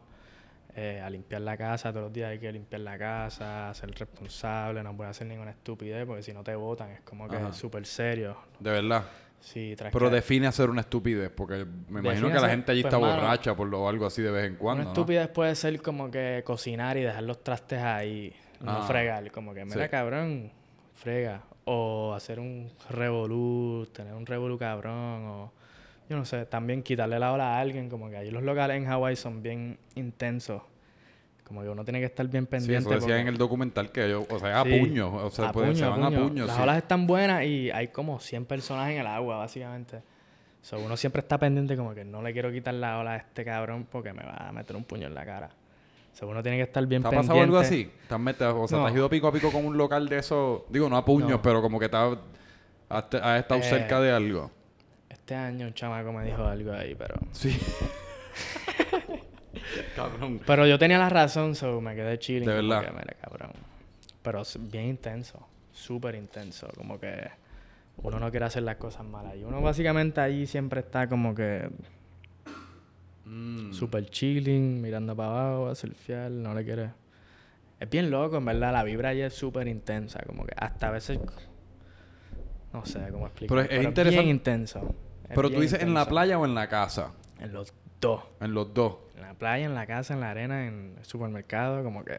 eh, a limpiar la casa, todos los días hay que limpiar la casa, ser responsable, no puedes hacer ninguna estupidez porque si no te votan, es como que Ajá. es súper serio. De verdad. Sí, tras Pero que- define hacer una estupidez, porque me imagino Define que la hacer- gente allí pues, está mano, borracha por lo, algo así de vez en cuando, Una ¿no? estupidez puede ser como que cocinar y dejar los trastes ahí, no Ah. fregar, como que, mira Sí. cabrón, frega. O hacer un revolú, tener un revolú cabrón, o yo no sé, también quitarle la hora a alguien, como que ahí los locales en Hawái son bien intensos. Como que uno tiene que estar bien Sí, pendiente. eso decía porque- en el documental que ellos, o sea, a Sí. puños, o sea, a se puño, van a puño. puños. Las sí. olas están buenas y hay como 100 personas en el agua, básicamente. So, uno siempre está pendiente como que no le quiero quitar la ola a este cabrón porque me va a meter un puño en la cara. So, uno tiene que estar bien ¿Te ha pendiente. pasado algo así? ¿Te has, metido- o sea, ¿te No. has ido pico a pico con un local de eso? Digo, no a puños, No. pero como que te has, has estado Eh, cerca de algo. Este año un chamaco me dijo algo ahí, pero... Sí. Cabrón. Pero yo tenía la razón, so me quedé chilling. De verdad. que, mira, cabrón. Pero es bien intenso, súper intenso. Como que uno no quiere hacer las cosas malas. Y uno básicamente ahí siempre está como que Mm. Super chilling, mirando para abajo, a surfear, no le quiere. Es bien loco, en verdad. La vibra allí es súper intensa. Como que hasta a veces. No sé cómo explicar. Pero es interesante- bien intenso. Es Pero tú dices en la playa o en la casa. En los dos. En los dos. En la playa, en la casa, en la arena, en el supermercado, como que.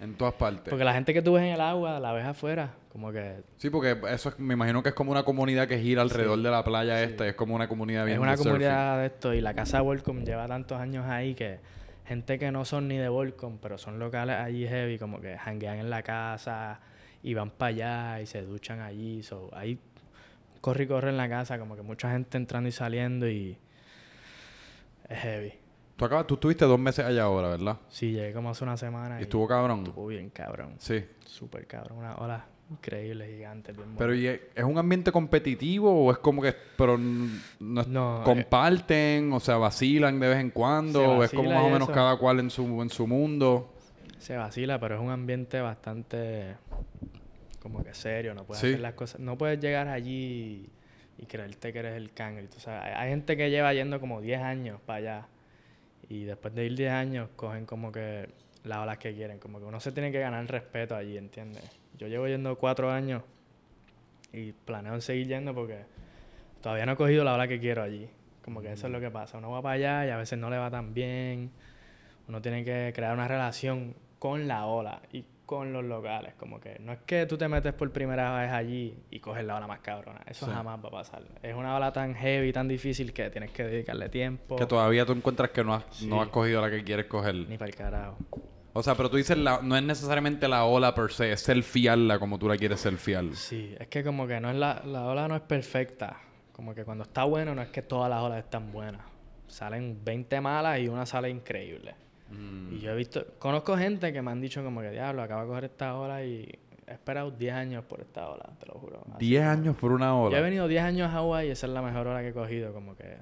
En todas partes. Porque la gente que tú ves en el agua, la ves afuera, como que Sí, porque eso es- me imagino que es como una comunidad que gira alrededor de la playa esta. y Es como una comunidad bien es una de surfing. comunidad de esto. Y la casa Volcom lleva tantos años ahí que gente que no son ni de Volcom, pero son locales allí heavy, como que hanguean en la casa y van para allá y se duchan allí. So, ahí corre y corre en la casa, como que mucha gente entrando y saliendo y es heavy. Tú, acabas, tú estuviste dos meses allá ahora, ¿verdad? Sí, llegué como hace una semana Y y estuvo cabrón. estuvo bien cabrón. Sí. Súper cabrón. Una ola increíble, gigante, bien Pero. ¿y es es un ambiente competitivo o es como que pero no, eh, comparten, o sea, vacilan de vez en cuando Se o es como más o menos eso. cada cual en su en su mundo? Se vacila, pero es un ambiente bastante como que serio, no puedes Sí. hacer las cosas, no puedes llegar allí y, creerte que eres el cangre. Tú sabes, hay, hay gente que lleva yendo como 10 años para allá y después de ir 10 años cogen como que las olas que quieren, como que uno se tiene que ganar el respeto allí, ¿entiendes? Yo llevo yendo 4 años y planeo seguir yendo porque todavía no he cogido la ola que quiero allí. Como que eso es lo que pasa. Uno va para allá y a veces no le va tan bien. Uno tiene que crear una relación con la ola con los locales. Como que no es que tú te metes por primera vez allí y coges la ola más cabrona. Eso Sí. jamás va a pasar. Es una ola tan heavy, tan difícil que tienes que dedicarle tiempo. Que todavía tú encuentras que no has, Sí. no has cogido la que quieres coger. Ni para el carajo. O sea, pero tú dices la, no es necesariamente la ola per se, es selfiearla como tú la quieres selfiear. Sí, es que como que no es la, la ola no es perfecta. Como que cuando está bueno no es que todas las olas están buenas. Salen 20 malas y una sale increíble. Mm. Y yo he visto, conozco gente que me han dicho como que diablo, acabo de coger esta ola y he esperado 10 años por esta ola, te lo juro. Así 10 como- años por una Yo he ola. venido 10 años a Hawái y esa es la mejor hora que he cogido, como que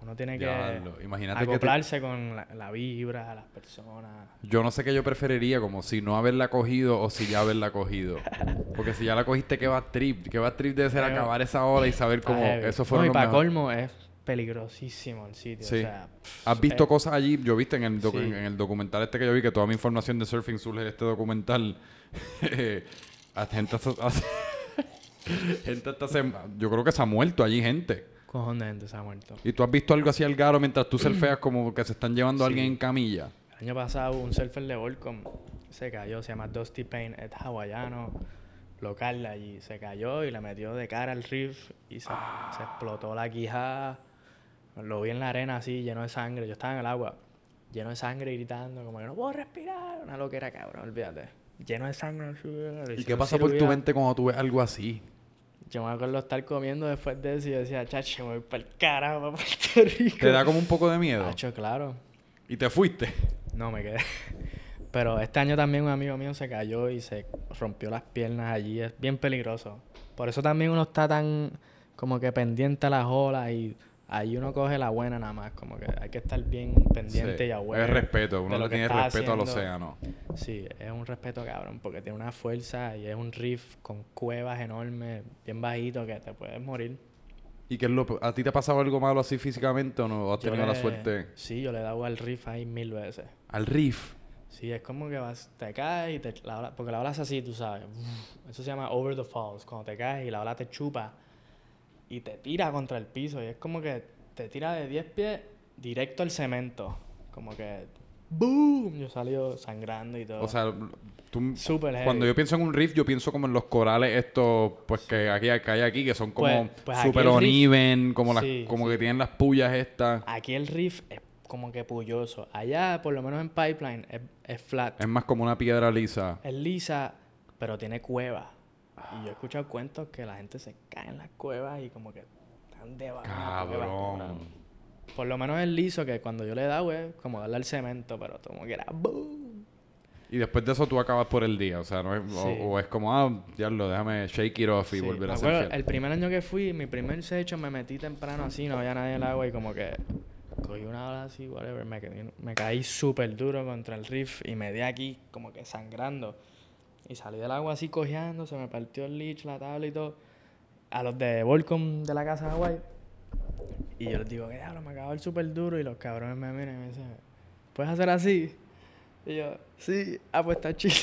uno tiene que Diablo, Imagínate que acoplarse con la, la vibra, las personas. Yo no sé qué yo preferiría, como si no haberla cogido o si ya haberla cogido. Porque si ya la cogiste, qué va trip. Qué va trip debe ser Pero- acabar esa ola y saber cómo eso No, fue y lo para colmo es peligrosísimo el sitio. Sí. O sea, ¿Has visto eh, cosas allí? Yo viste en el, Sí. en el documental este que yo vi, que toda mi información de surfing surge de este documental. gente hasta, gente hasta se- yo creo que se ha muerto allí gente. Cojón de gente se ha muerto. ¿Y tú has visto algo así al garo mientras tú surfeas como que se están llevando a alguien Sí. en camilla? El año pasado un surfer de Volcom se cayó, se llama Dusty Payne, es hawaiano, local de allí. Se cayó y le metió de cara al reef y se, se explotó la quijada. Lo vi en la arena así, lleno de sangre. Yo estaba en el agua, lleno de sangre, gritando, como que no puedo respirar. Una loquera, cabrón, olvídate. Lleno de sangre. ¿Y qué pasa por tu mente cuando tú ves algo así? Yo me acuerdo estar comiendo después de eso y yo decía, chacho, me voy para el carajo, para Puerto Rico. ¿Te da como un poco de miedo? Chacho, claro. ¿Y te fuiste? No, me quedé. Pero este año también un amigo mío se cayó y se rompió las piernas allí. Es bien peligroso. Por eso también uno está tan como que pendiente a las olas y ahí uno coge la buena nada más. Como que hay que estar bien pendiente Sí. y aware Es respeto, uno le tiene respeto al haciendo. océano. Sí, es un respeto cabrón porque tiene una fuerza y es un reef con cuevas enormes, bien bajito que te puedes morir. ¿Y qué es lo ¿A ti te ha pasado algo malo así físicamente o no? ¿O has Yo tenido la le- suerte? Sí, yo le he dado al reef ahí mil veces. Al reef. Sí, es como que vas, te caes y te, la ola, porque la ola es así, tú sabes. Eso se llama over the falls, cuando te caes y la ola te chupa y te tira contra el piso y es como que te tira de 10 pies directo al cemento. Como que boom, yo salió sangrando y todo. O sea, tú, Súper heavy. cuando yo pienso en un reef, yo pienso como en los corales estos, pues que aquí que hay aquí, que son como Pues- pues super uneven, como, las, Sí, como sí. que tienen las pullas estas. Aquí el reef es como que pulloso. Allá, por lo menos en Pipeline, es, es flat. Es más como una piedra lisa. Es lisa, pero tiene cuevas. Y yo he escuchado cuentos que la gente se cae en las cuevas y como que están debajo. Cabrón. Por lo menos es liso que cuando yo le he dado es como darle al cemento, pero como que era boom. Y después de eso tú acabas por el día. O sea, no es, o- Sí. o, es como, ah, diablo, déjame shake it off y Sí, volver a hacer El primer año que fui, mi primer secho, me metí temprano así, no había nadie en el agua y como que cogí una ola así, whatever, me, me caí súper duro contra el reef y me di aquí como que sangrando. Y salí del agua así cojeando, se me partió el leech, la tabla y todo. A los de Volcom de la casa de Hawaii. Y yo les digo, que diablo, me acabo el súper duro y los cabrones me miran y me dicen, ¿puedes hacer así? Y yo, sí, ah, pues está chido.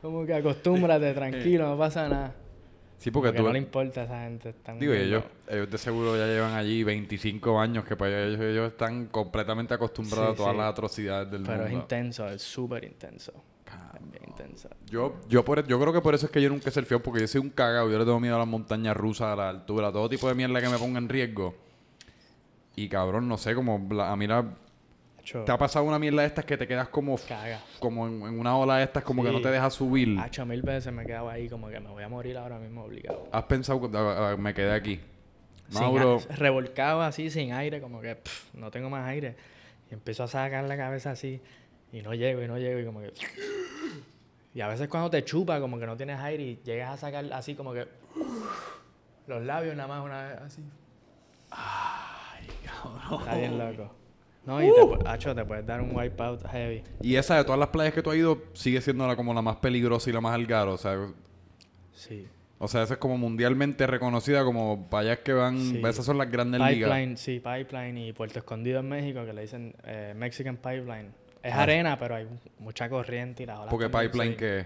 Como que acostúmbrate, tranquilo, no pasa nada. Sí, porque Porque tú... no le importa a esa gente. Están Digo, ellos, ellos de seguro ya llevan allí 25 años que para ellos, ellos están completamente acostumbrados Sí, a todas sí. las atrocidades del Pero es mundo. intenso, es súper intenso. Es bien intenso. Yo, yo, por, yo creo que por eso es que yo nunca he surfeado, porque yo soy un cagado. Yo le tengo miedo a las montañas rusas, a la altura, a todo tipo de mierda que me ponga en riesgo. Y cabrón, no sé, como la- a mí la, Hacho, te ha pasado una mierda de estas que te quedas como, caga. como en, en una ola de estas, como que Sí. no te deja subir. Hacho, mil veces me quedaba ahí como que me voy a morir ahora mismo obligado. Has pensado, ah, ah, me quedé aquí. Sin Mauro, a- revolcado así, sin aire, como que pff, no tengo más aire. Y empiezo a sacar la cabeza así, y no llego, y no llego, y como que. Y a veces cuando te chupa, como que no tienes aire, y llegas a sacar así, como que. Los labios nada más una vez así. Ay, cabrón. Está bien loco. No, y te, pu- hacho, te puedes dar un wipeout heavy. y esa de todas las playas que tú has ido, sigue siendo la, como la más peligrosa y la más algaro. O sea, Sí. o sea, esa es como mundialmente reconocida como playas que van... Sí. Esas son las grandes ligas. Pipeline, sí, Pipeline y Puerto Escondido en México, que le dicen eh, Mexican Pipeline. Es Ah. arena, pero hay mucha corriente y las olas Porque pipeline que...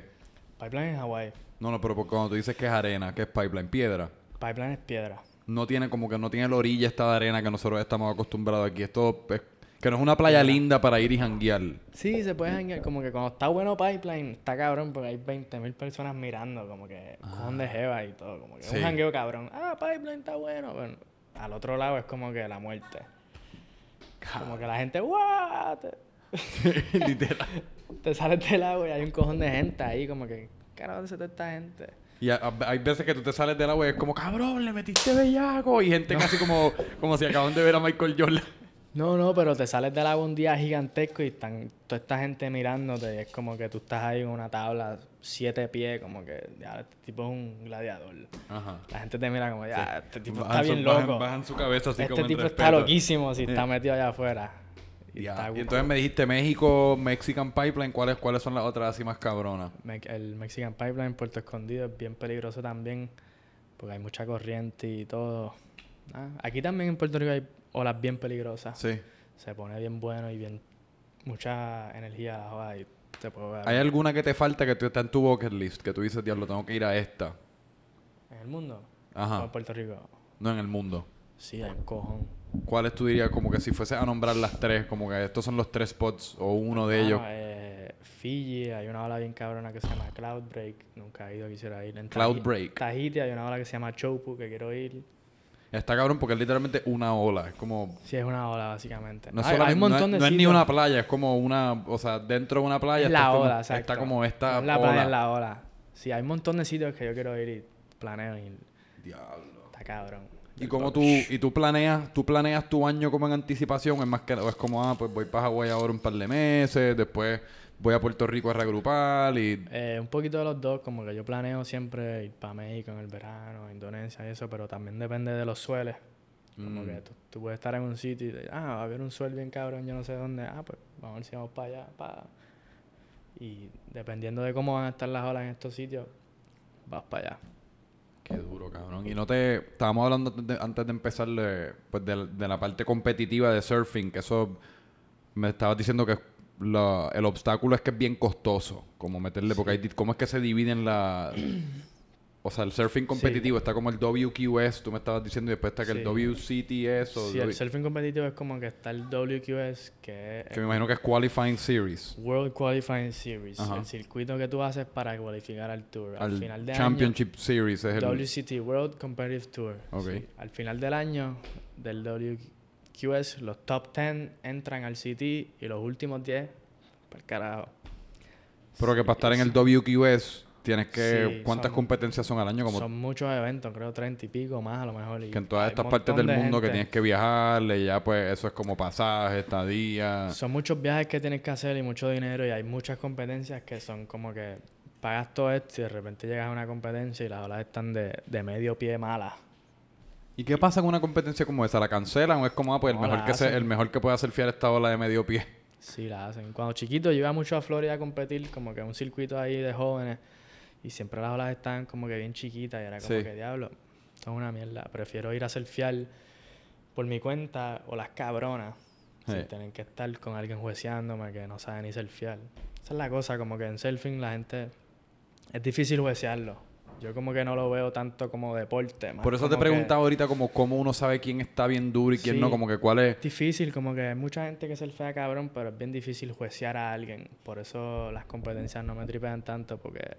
Pipeline es Hawái. No, no, pero cuando tú dices que es arena, que es pipeline, piedra, Pipeline es piedra. no tiene como que no tiene la orilla esta de arena que nosotros estamos acostumbrados aquí. Esto es, que no es una playa linda para ir y janguear. Sí, se puede janguear. Como que cuando está bueno Pipeline, está cabrón porque hay 20.000 personas mirando, como que cojón de jeva y todo. Como que Sí. un jangueo cabrón. Ah, Pipeline está bueno. Bueno, al otro lado es como que la muerte. Como que la gente, ¡what! Literal. Te sales del agua y hay un cojón de gente ahí, como que, carajo, se está esta gente? Y a- a- hay veces que tú te sales del agua y es como, cabrón, le metiste bellaco. Y gente casi como, como si acaban de ver a Michael Jordan. No, no, pero te sales del agua un día gigantesco y están toda esta gente mirándote y es como que tú estás ahí en una tabla siete pies, como que ya, este tipo es un gladiador. Ajá. La gente te mira como, ya, este tipo Bajan está su- bien bajan- loco. Bajan su cabeza así este como en tipo está loquísimo si está metido allá afuera. Y está Y entonces me dijiste México, Mexican Pipeline, ¿cuáles, cuáles son las otras así más cabronas? Me- El Mexican Pipeline Puerto Escondido es bien peligroso también porque hay mucha corriente y todo. Ah, Aquí también en Puerto Rico hay olas bien peligrosas. Sí. Se pone bien bueno y bien mucha energía la joda y te puedo ver. ¿Hay alguna que te falta que tú- está en tu bucket list? Que tú dices, diablo, tengo que ir a esta. ¿En el mundo? Ajá. ¿O en Puerto Rico? No en el mundo. Sí, hay un cojón. ¿Cuáles tú dirías como que si fuese a nombrar las tres, como que estos son los tres spots o uno de ellos? Ah, eh, Fiji, hay una ola bien cabrona que se llama Cloudbreak. Nunca he ido, quisiera ir. En Tahi- Cloudbreak. Tahiti hay una ola que se llama Chopu, que quiero ir. Está cabrón porque es literalmente una ola. Es como... Sí, es una ola, básicamente. No es, hay, hay un no de no es ni una playa, es como una... O sea, dentro de una playa Es está la como, ola, está exacto. como esta la ola. playa, es la ola. Sí, hay un montón de sitios que yo quiero ir y planeo ir. Diablo. Está cabrón. ¿Y box. tú, y tú planeas, tú planeas tu año como en anticipación? Es más que es como, ah, pues voy para Hawái ahora un par de meses, después voy a Puerto Rico a reagrupar y... Eh, un poquito de los dos, como que yo planeo siempre ir para México en el verano, Indonesia y eso, pero también depende de los sueles. Como Mm. que tú, tú puedes estar en un sitio y te, ah, va a haber un suel bien cabrón, yo no sé dónde, ah, pues vamos a ver si vamos para allá, pa. Y dependiendo de cómo van a estar las olas en estos sitios, vas para allá. Qué duro, cabrón. Y no te... Estábamos hablando antes de, antes de empezar de, pues de, de la parte competitiva de surfing, que eso... Me estabas diciendo que la- el obstáculo es que es bien costoso, como meterle, porque hay, ¿cómo es que se dividen la... O sea, el surfing competitivo está como el WQS, tú me estabas diciendo, y después está que el. WCTS o Sí, el surfing competitivo es como que está el WQS, que es que me imagino que es Qualifying Series. World Qualifying Series, Ajá. el circuito que tú haces para cualificar al tour. Al, Al final de Championship Series es el... WCT, World Competitive Tour. Ok. sí. Al final del año del WQS, los top 10 entran al CT y los últimos 10, para el carajo. Pero que para estar en el WQS tienes que... Sí, ¿Cuántas son- competiciones son al año? Como Son muchos eventos, creo 30 y pico más a lo mejor. y que en todas estas partes del de mundo que tienes que viajarle, ya pues eso es como pasaje, estadía. Son muchos viajes que tienes que hacer y mucho dinero y hay muchas competencias que son como que pagas todo esto y de repente llegas a una competencia y las olas están de, de medio pie malas. ¿Y qué pasa en una competencia como esa? ¿La cancelan o es como, ah, pues el, mejor que se, el mejor que pueda surfear esta ola de medio pie? Sí, la hacen. Cuando chiquito yo iba mucho a Florida a competir, como que un circuito ahí de jóvenes, y siempre las olas estaban como que bien chiquitas, y era como Sí. que diablo, esto es una mierda. Prefiero ir a surfear por mi cuenta o las cabronas, Sí. sin tener que estar con alguien jueceándome que no sabe ni surfear. Esa es la cosa, como que en surfing la gente... Es difícil juecearlo. Yo como que no lo veo tanto como deporte. más Por eso te como que- preguntaba ahorita como cómo uno sabe quién está bien duro y quién Sí. no, como que cuál es... Difícil, como que hay mucha gente que surfea cabrón, pero es bien difícil juecear a alguien. Por eso las competencias no me tripean tanto, porque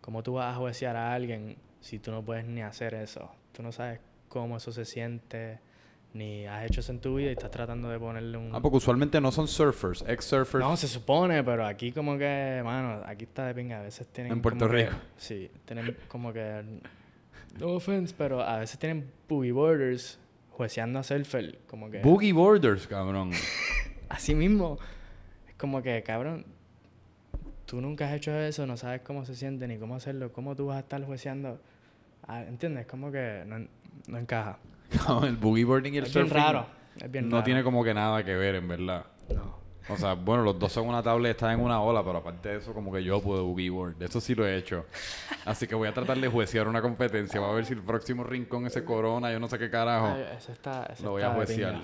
como tú vas a juecear a alguien si tú no puedes ni hacer eso? Tú no sabes cómo eso se siente, ni has hecho eso en tu vida y estás tratando de ponerle un... Ah, porque usualmente no son surfers, ex-surfers. No, se supone, pero aquí como que, mano, aquí está de pinga. A veces tienen. En Puerto que- Rico. sí, tienen como que. No offense, pero a veces tienen boogie boarders jueceando a surfer. Como que. Boogie Borders, cabrón. Así mismo. Es como que, cabrón. Tú nunca has hecho eso, no sabes cómo se siente ni cómo hacerlo. ¿Cómo tú vas a estar jueceando? Ah, ¿Entiendes? Como que no, no encaja. El boogie boarding y el Es bien surfing raro. Es bien no raro. tiene como que nada que ver, en verdad. No. O sea, bueno, los dos son una tabla y están en una ola, pero aparte de eso, como que yo puedo boogie board. Eso sí lo he hecho. Así que voy a tratar de juecear una competencia. Voy a ver si el próximo rincón ese corona, yo no sé qué carajo, Ay, ese está, ese lo voy a está pinga.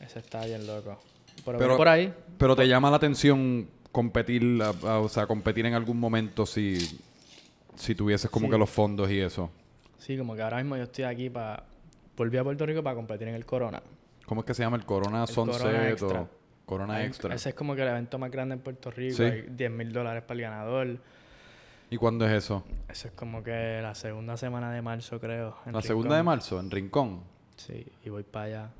Ese está bien loco. Pero, Pero- por ahí. Pero te llama la atención competir, a- a- o sea, competir en algún momento si, si tuvieses como Sí. que los fondos y eso. Sí, como que ahora mismo yo estoy aquí para... Volví a Puerto Rico para competir en el Corona. ¿Cómo es que se llama? ¿El Corona El Corona Sunset Extra. o Corona Extra? Ese es como que el evento más grande en Puerto Rico. Sí. Hay 10 mil dólares para el ganador. ¿Y cuándo es eso? Eso es como que la segunda semana de marzo, creo. ¿La segunda de marzo? ¿En Rincón? Sí, y voy para allá.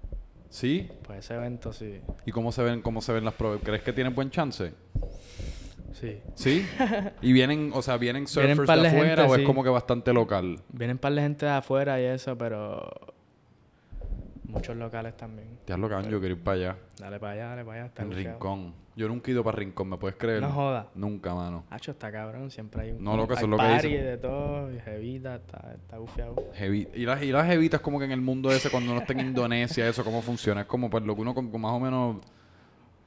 ¿Sí? Pues ese evento sí. ¿Y cómo se ven, cómo se ven las pruebas? ¿Crees que tienen buen chance? Sí. ¿Sí? ¿Y vienen, o sea, vienen surfers de afuera gente, o es sí. como que bastante local? Vienen un par de gente de afuera y eso, pero... Muchos locales también. Ya lo cabrón, yo quiero ir para allá. Dale para allá, dale para allá. Está En. Rincón. Yo nunca he ido para Rincón, ¿me puedes creer? No joda. Nunca, mano. Hacho, está cabrón. Siempre hay un... No, loco, eso es lo que dicen. de todo. Y jevita. Está, está bufiado. Y las, y las evitas como que en el mundo ese, cuando uno está en Indonesia, eso, ¿cómo funciona? Es como pues lo que uno como, más o menos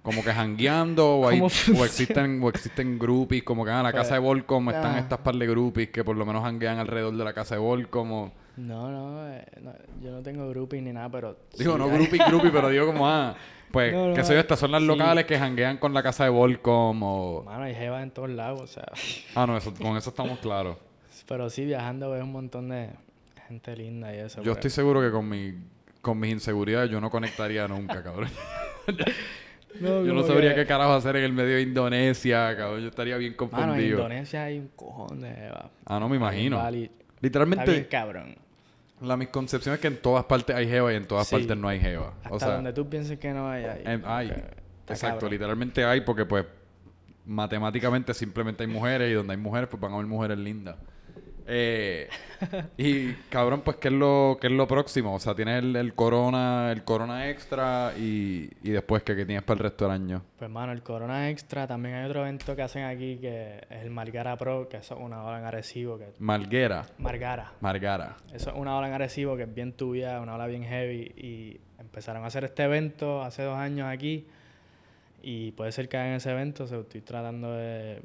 como que jangueando o, hay, ¿Cómo o existen o existen groupies, como que ah, en la Pues, casa de Volcom están ah. estas par de groupies que por lo menos janguean alrededor de la casa de Volcom o... No, no, eh, no, yo no tengo groupie ni nada, pero... Digo, sí no hay- groupie, groupie, pero digo como, ah, pues, No, no, que sé yo, estas son las sí. locales que janguean con la casa de Volcom o... Mano, hay jevas en todos lados, o sea... Ah, no, eso, con eso estamos claros. Pero sí, viajando ves un montón de gente linda y eso. Yo pues. estoy seguro que con mi con mis inseguridades yo no conectaría nunca, cabrón. No, Yo no sabría que- qué carajo hacer en el medio de Indonesia, cabrón. Yo estaría bien Mano, en confundido. Indonesia hay un cojón de ah, no me imagino. Bali. Está bien Literalmente, cabrón. La misconcepción es que en todas partes hay jeva y en todas Sí. partes no hay jeva. Hasta O sea, donde tú pienses que no hay, hay. em, hay. Exacto, cabrón. literalmente hay porque pues matemáticamente simplemente hay mujeres y donde hay mujeres pues van a haber mujeres lindas. Eh, y cabrón, pues ¿qué es lo, qué es lo próximo? O sea, tienes el, el corona, el corona extra y, y después ¿qué, qué tienes para el resto del año. Pues, mano, el Corona Extra. También hay otro evento que hacen aquí que es el Margara Pro, que eso es una ola en Arecibo. Que... Marguera, Margara. Margara. Eso es una ola en Arecibo que es bien tuya, una ola bien heavy. Y empezaron a hacer este evento hace dos años aquí. Y puede ser que hagan ese evento. o sea, estoy tratando de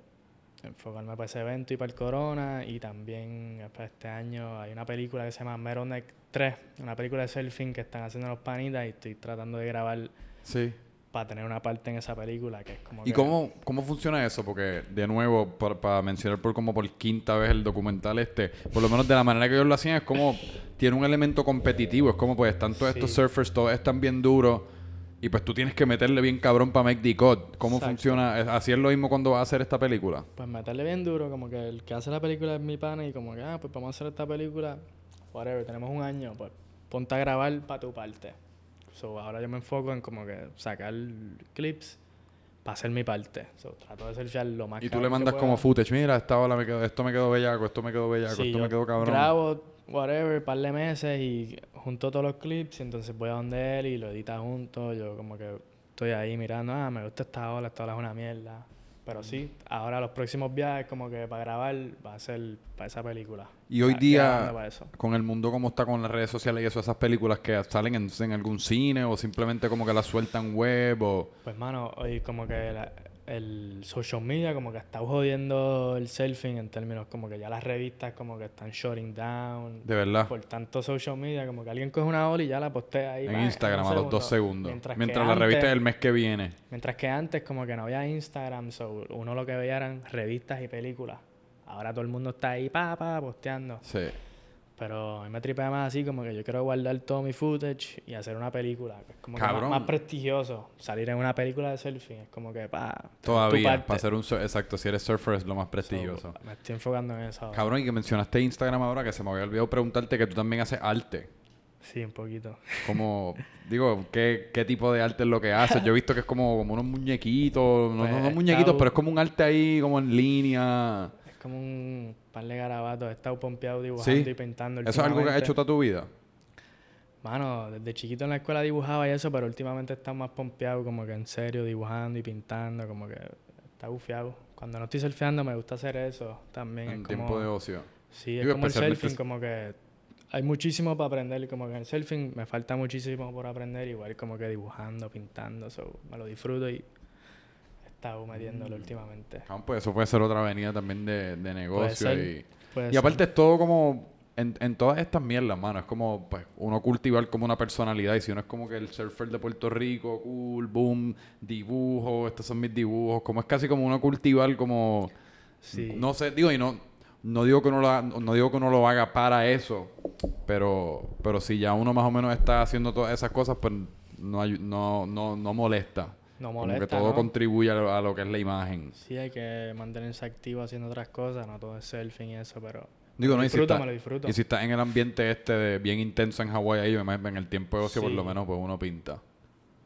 enfocarme para ese evento y para el Corona. Y también para este año hay una película que se llama Meroneck 3, una película de surfing que están haciendo los panitas. Y estoy tratando de grabar Sí. para tener una parte en esa película que es como ¿Y que- cómo, cómo funciona eso? Porque, de nuevo, para, mencionar por como por quinta vez el documental este, por lo menos de la manera que ellos lo hacían, es como, tiene un elemento competitivo, es como, pues, están todos estos surfers, todos están bien duros, y pues tú tienes que meterle bien cabrón para make the cut. ¿Cómo Exacto. funciona? ¿Es- ¿Así es lo mismo cuando vas a hacer esta película? Pues meterle bien duro, como que el que hace la película es mi pana y como que, ah, pues vamos a hacer esta película, whatever, tenemos un año, pues ponte a grabar para tu parte. So, ahora yo me enfoco en como que sacar clips para hacer mi parte. So, trato de surfear lo más Y tú le mandas como footage, mira, esta ola me quedó, esto me quedó bellaco, esto me quedó bellaco, Sí, esto me quedó cabrón. Grabo, whatever, par de meses y junto todos los clips y entonces voy a donde él y lo edita junto. Yo como que estoy ahí mirando, ah, me gusta esta ola, esta ola es una mierda. Pero sí, ahora los próximos viajes como que para grabar va a ser para esa película. Y hoy Gra- día, con el mundo como está con las redes sociales y eso, esas películas que salen en, en algún cine o simplemente como que las sueltan web o... Pues mano, hoy como que la- el social media como que está jodiendo el surfing en términos como que ya las revistas como que están shutting down. De verdad. Por tanto social media, como que alguien coge una ola y ya la postea ahí. En Instagram a los dos segundo. segundos. Mientras, Mientras, la revista antes- del mes que viene. Mientras que antes como que no había Instagram, so uno lo que veía eran revistas y películas. Ahora todo el mundo está ahí, pa, pa, posteando. Sí. Pero a mí me tripea más así, como que yo quiero guardar todo mi footage y hacer una película. que Es como que Cabrón. más, más prestigioso. Salir en una película de surfing es como que, pa, Todavía. Para ser un... Exacto. Si eres surfer es lo más So, prestigioso. me estoy enfocando en eso. ahora. Cabrón, y que mencionaste Instagram ahora, que se me había olvidado preguntarte que tú también haces arte. Sí, un poquito. Como, digo, ¿qué, qué tipo de arte es lo que haces? Yo he visto que es como, como unos muñequitos, no, Pues, no, no he muñequitos, pero es como un arte ahí como en línea. Es como un par de garabatos. He estado pompeado dibujando Sí. y pintando. ¿Eso es algo que has hecho toda tu vida? Mano, desde chiquito en la escuela dibujaba y eso, pero últimamente está más pompeado, como que en serio, dibujando y pintando, como que está bufiado. Cuando no estoy surfeando me gusta hacer eso también. En es tiempo como, de ocio. Sí, es como el surfing, como que hay muchísimo para aprender, y como que en el surfing me falta muchísimo por aprender, igual como que dibujando, pintando, so, me lo disfruto y estado Mm. metiéndolo últimamente. Cabrón, pues eso puede ser otra avenida también de, de negocio. ser. Y, Puede y ser. aparte es todo como... En, en todas estas mierdas, mano, es como pues, uno cultivar como una personalidad. Y si uno es como que el surfer de Puerto Rico, cool, boom, dibujo, estos son mis dibujos. Como es casi como uno cultivar como... Sí. No sé, digo, y no, no digo que uno lo haga, no digo que uno lo haga para eso, pero, pero si ya uno más o menos está haciendo todas esas cosas, pues no, hay- no, no, no molesta. No Como que molesta, todo ¿no? contribuye a lo, a lo que es la imagen. Sí, hay que mantenerse activo haciendo otras cosas, no todo es surfing y eso, pero Digo, no, lo y si disfruto, está- me lo disfruto. Y si estás en el ambiente este de bien intenso en Hawái ahí, en el tiempo de ocio por lo menos, pues uno pinta.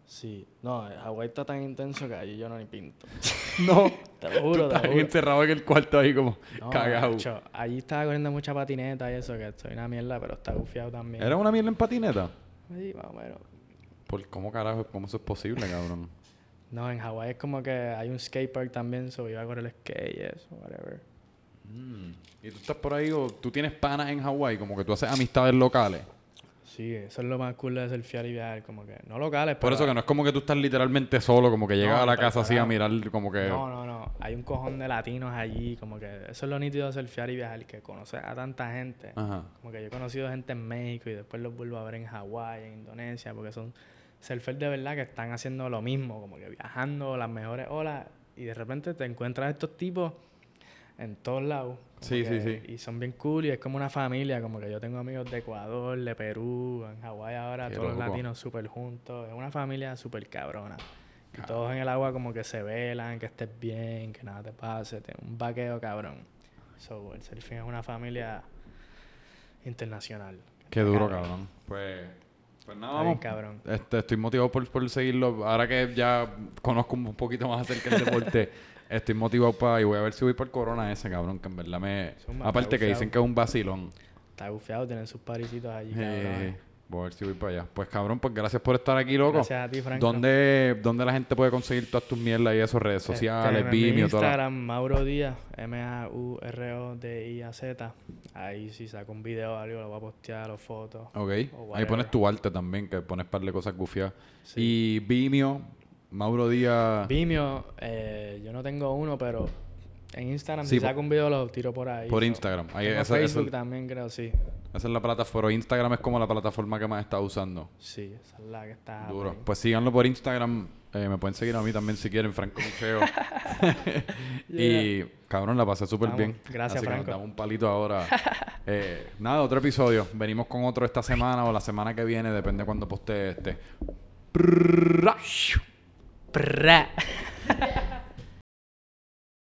Sí, no, Hawái está tan intenso que allí yo no ni pinto. No, Te lo juro, te estás lo juro. encerrado en el cuarto ahí como No, cagado. macho, allí estaba corriendo mucha patineta y eso, que estoy una mierda, pero está bufiado también. ¿Era una mierda en patineta? Sí, más o menos. ¿Por cómo carajo, cómo eso es posible, cabrón? No, en Hawái es como que hay un skate park también, so iba a correr el skate y eso, whatever. Mm. ¿Y tú estás por ahí o tú tienes panas en Hawái? Como que tú haces amistades locales. Sí, eso es lo más cool de surfear y viajar, como que no locales, Por pero- eso que no es como que tú estás literalmente solo, como que llegas No, a la casa así a mirar como que... No, no, no. Hay un cojón de latinos allí, como que eso es lo nítido de surfear y viajar, que conoces a tanta gente. Ajá. Como que yo he conocido gente en México y después los vuelvo a ver en Hawái, en Indonesia, porque son surfers de verdad que están haciendo lo mismo, como que viajando las mejores olas y de repente te encuentras estos tipos en todos lados. Sí, sí, que- sí. Y son bien cool y es como una familia, como que yo tengo amigos de Ecuador, de Perú, en Hawái ahora, Qué todos los latinos súper juntos. Es una familia súper cabrona. Y todos en el agua como que se velan, que estés bien, que nada te pase, te- un vaqueo cabrón. So, el surfing es una familia internacional. Qué duro, cabrón. Pues, pues nada, vamos. cabrón. Este, estoy motivado por, por seguirlo. Ahora que ya conozco un poquito más acerca del deporte, estoy motivado para... Y voy a ver si voy por el Corona ese, cabrón, que en verdad me... Aparte que dicen que es un vacilón. Está bufiado, tienen sus parisitos allí, Eh, cabrón. Voy a ver si voy para allá. Pues cabrón, pues gracias por estar aquí, loco. Gracias a ti, Franco. ¿Dónde, ¿Dónde la gente puede conseguir todas tus mierdas y eso? Redes sociales, Este, Vimeo, la- Instagram, Mauro Díaz, M-A-U-R-O-D-I-A-Z. Ahí si saco un video o algo, lo voy a postear, o fotos. Ok. o Ahí pones tu arte también, que pones par de cosas gufiadas. Sí. Y Vimeo, Mauro Díaz. Vimeo, eh, yo no tengo uno, pero en Instagram Sí, si saco un video lo tiro por ahí. por so. Instagram. Ahí, esa, Facebook también creo, sí. Esa es la plataforma. Instagram es como la plataforma que más está usando. Sí, esa es la que está Duro. ahí. Pues síganlo por Instagram. Eh, me pueden seguir a mí también si quieren, Franco Micheo. Y cabrón, la pasé súper bien. Gracias, Así que nos Franco. damos un palito ahora. Eh, nada, otro episodio. Venimos con otro esta semana o la semana que viene, depende cuando postee este.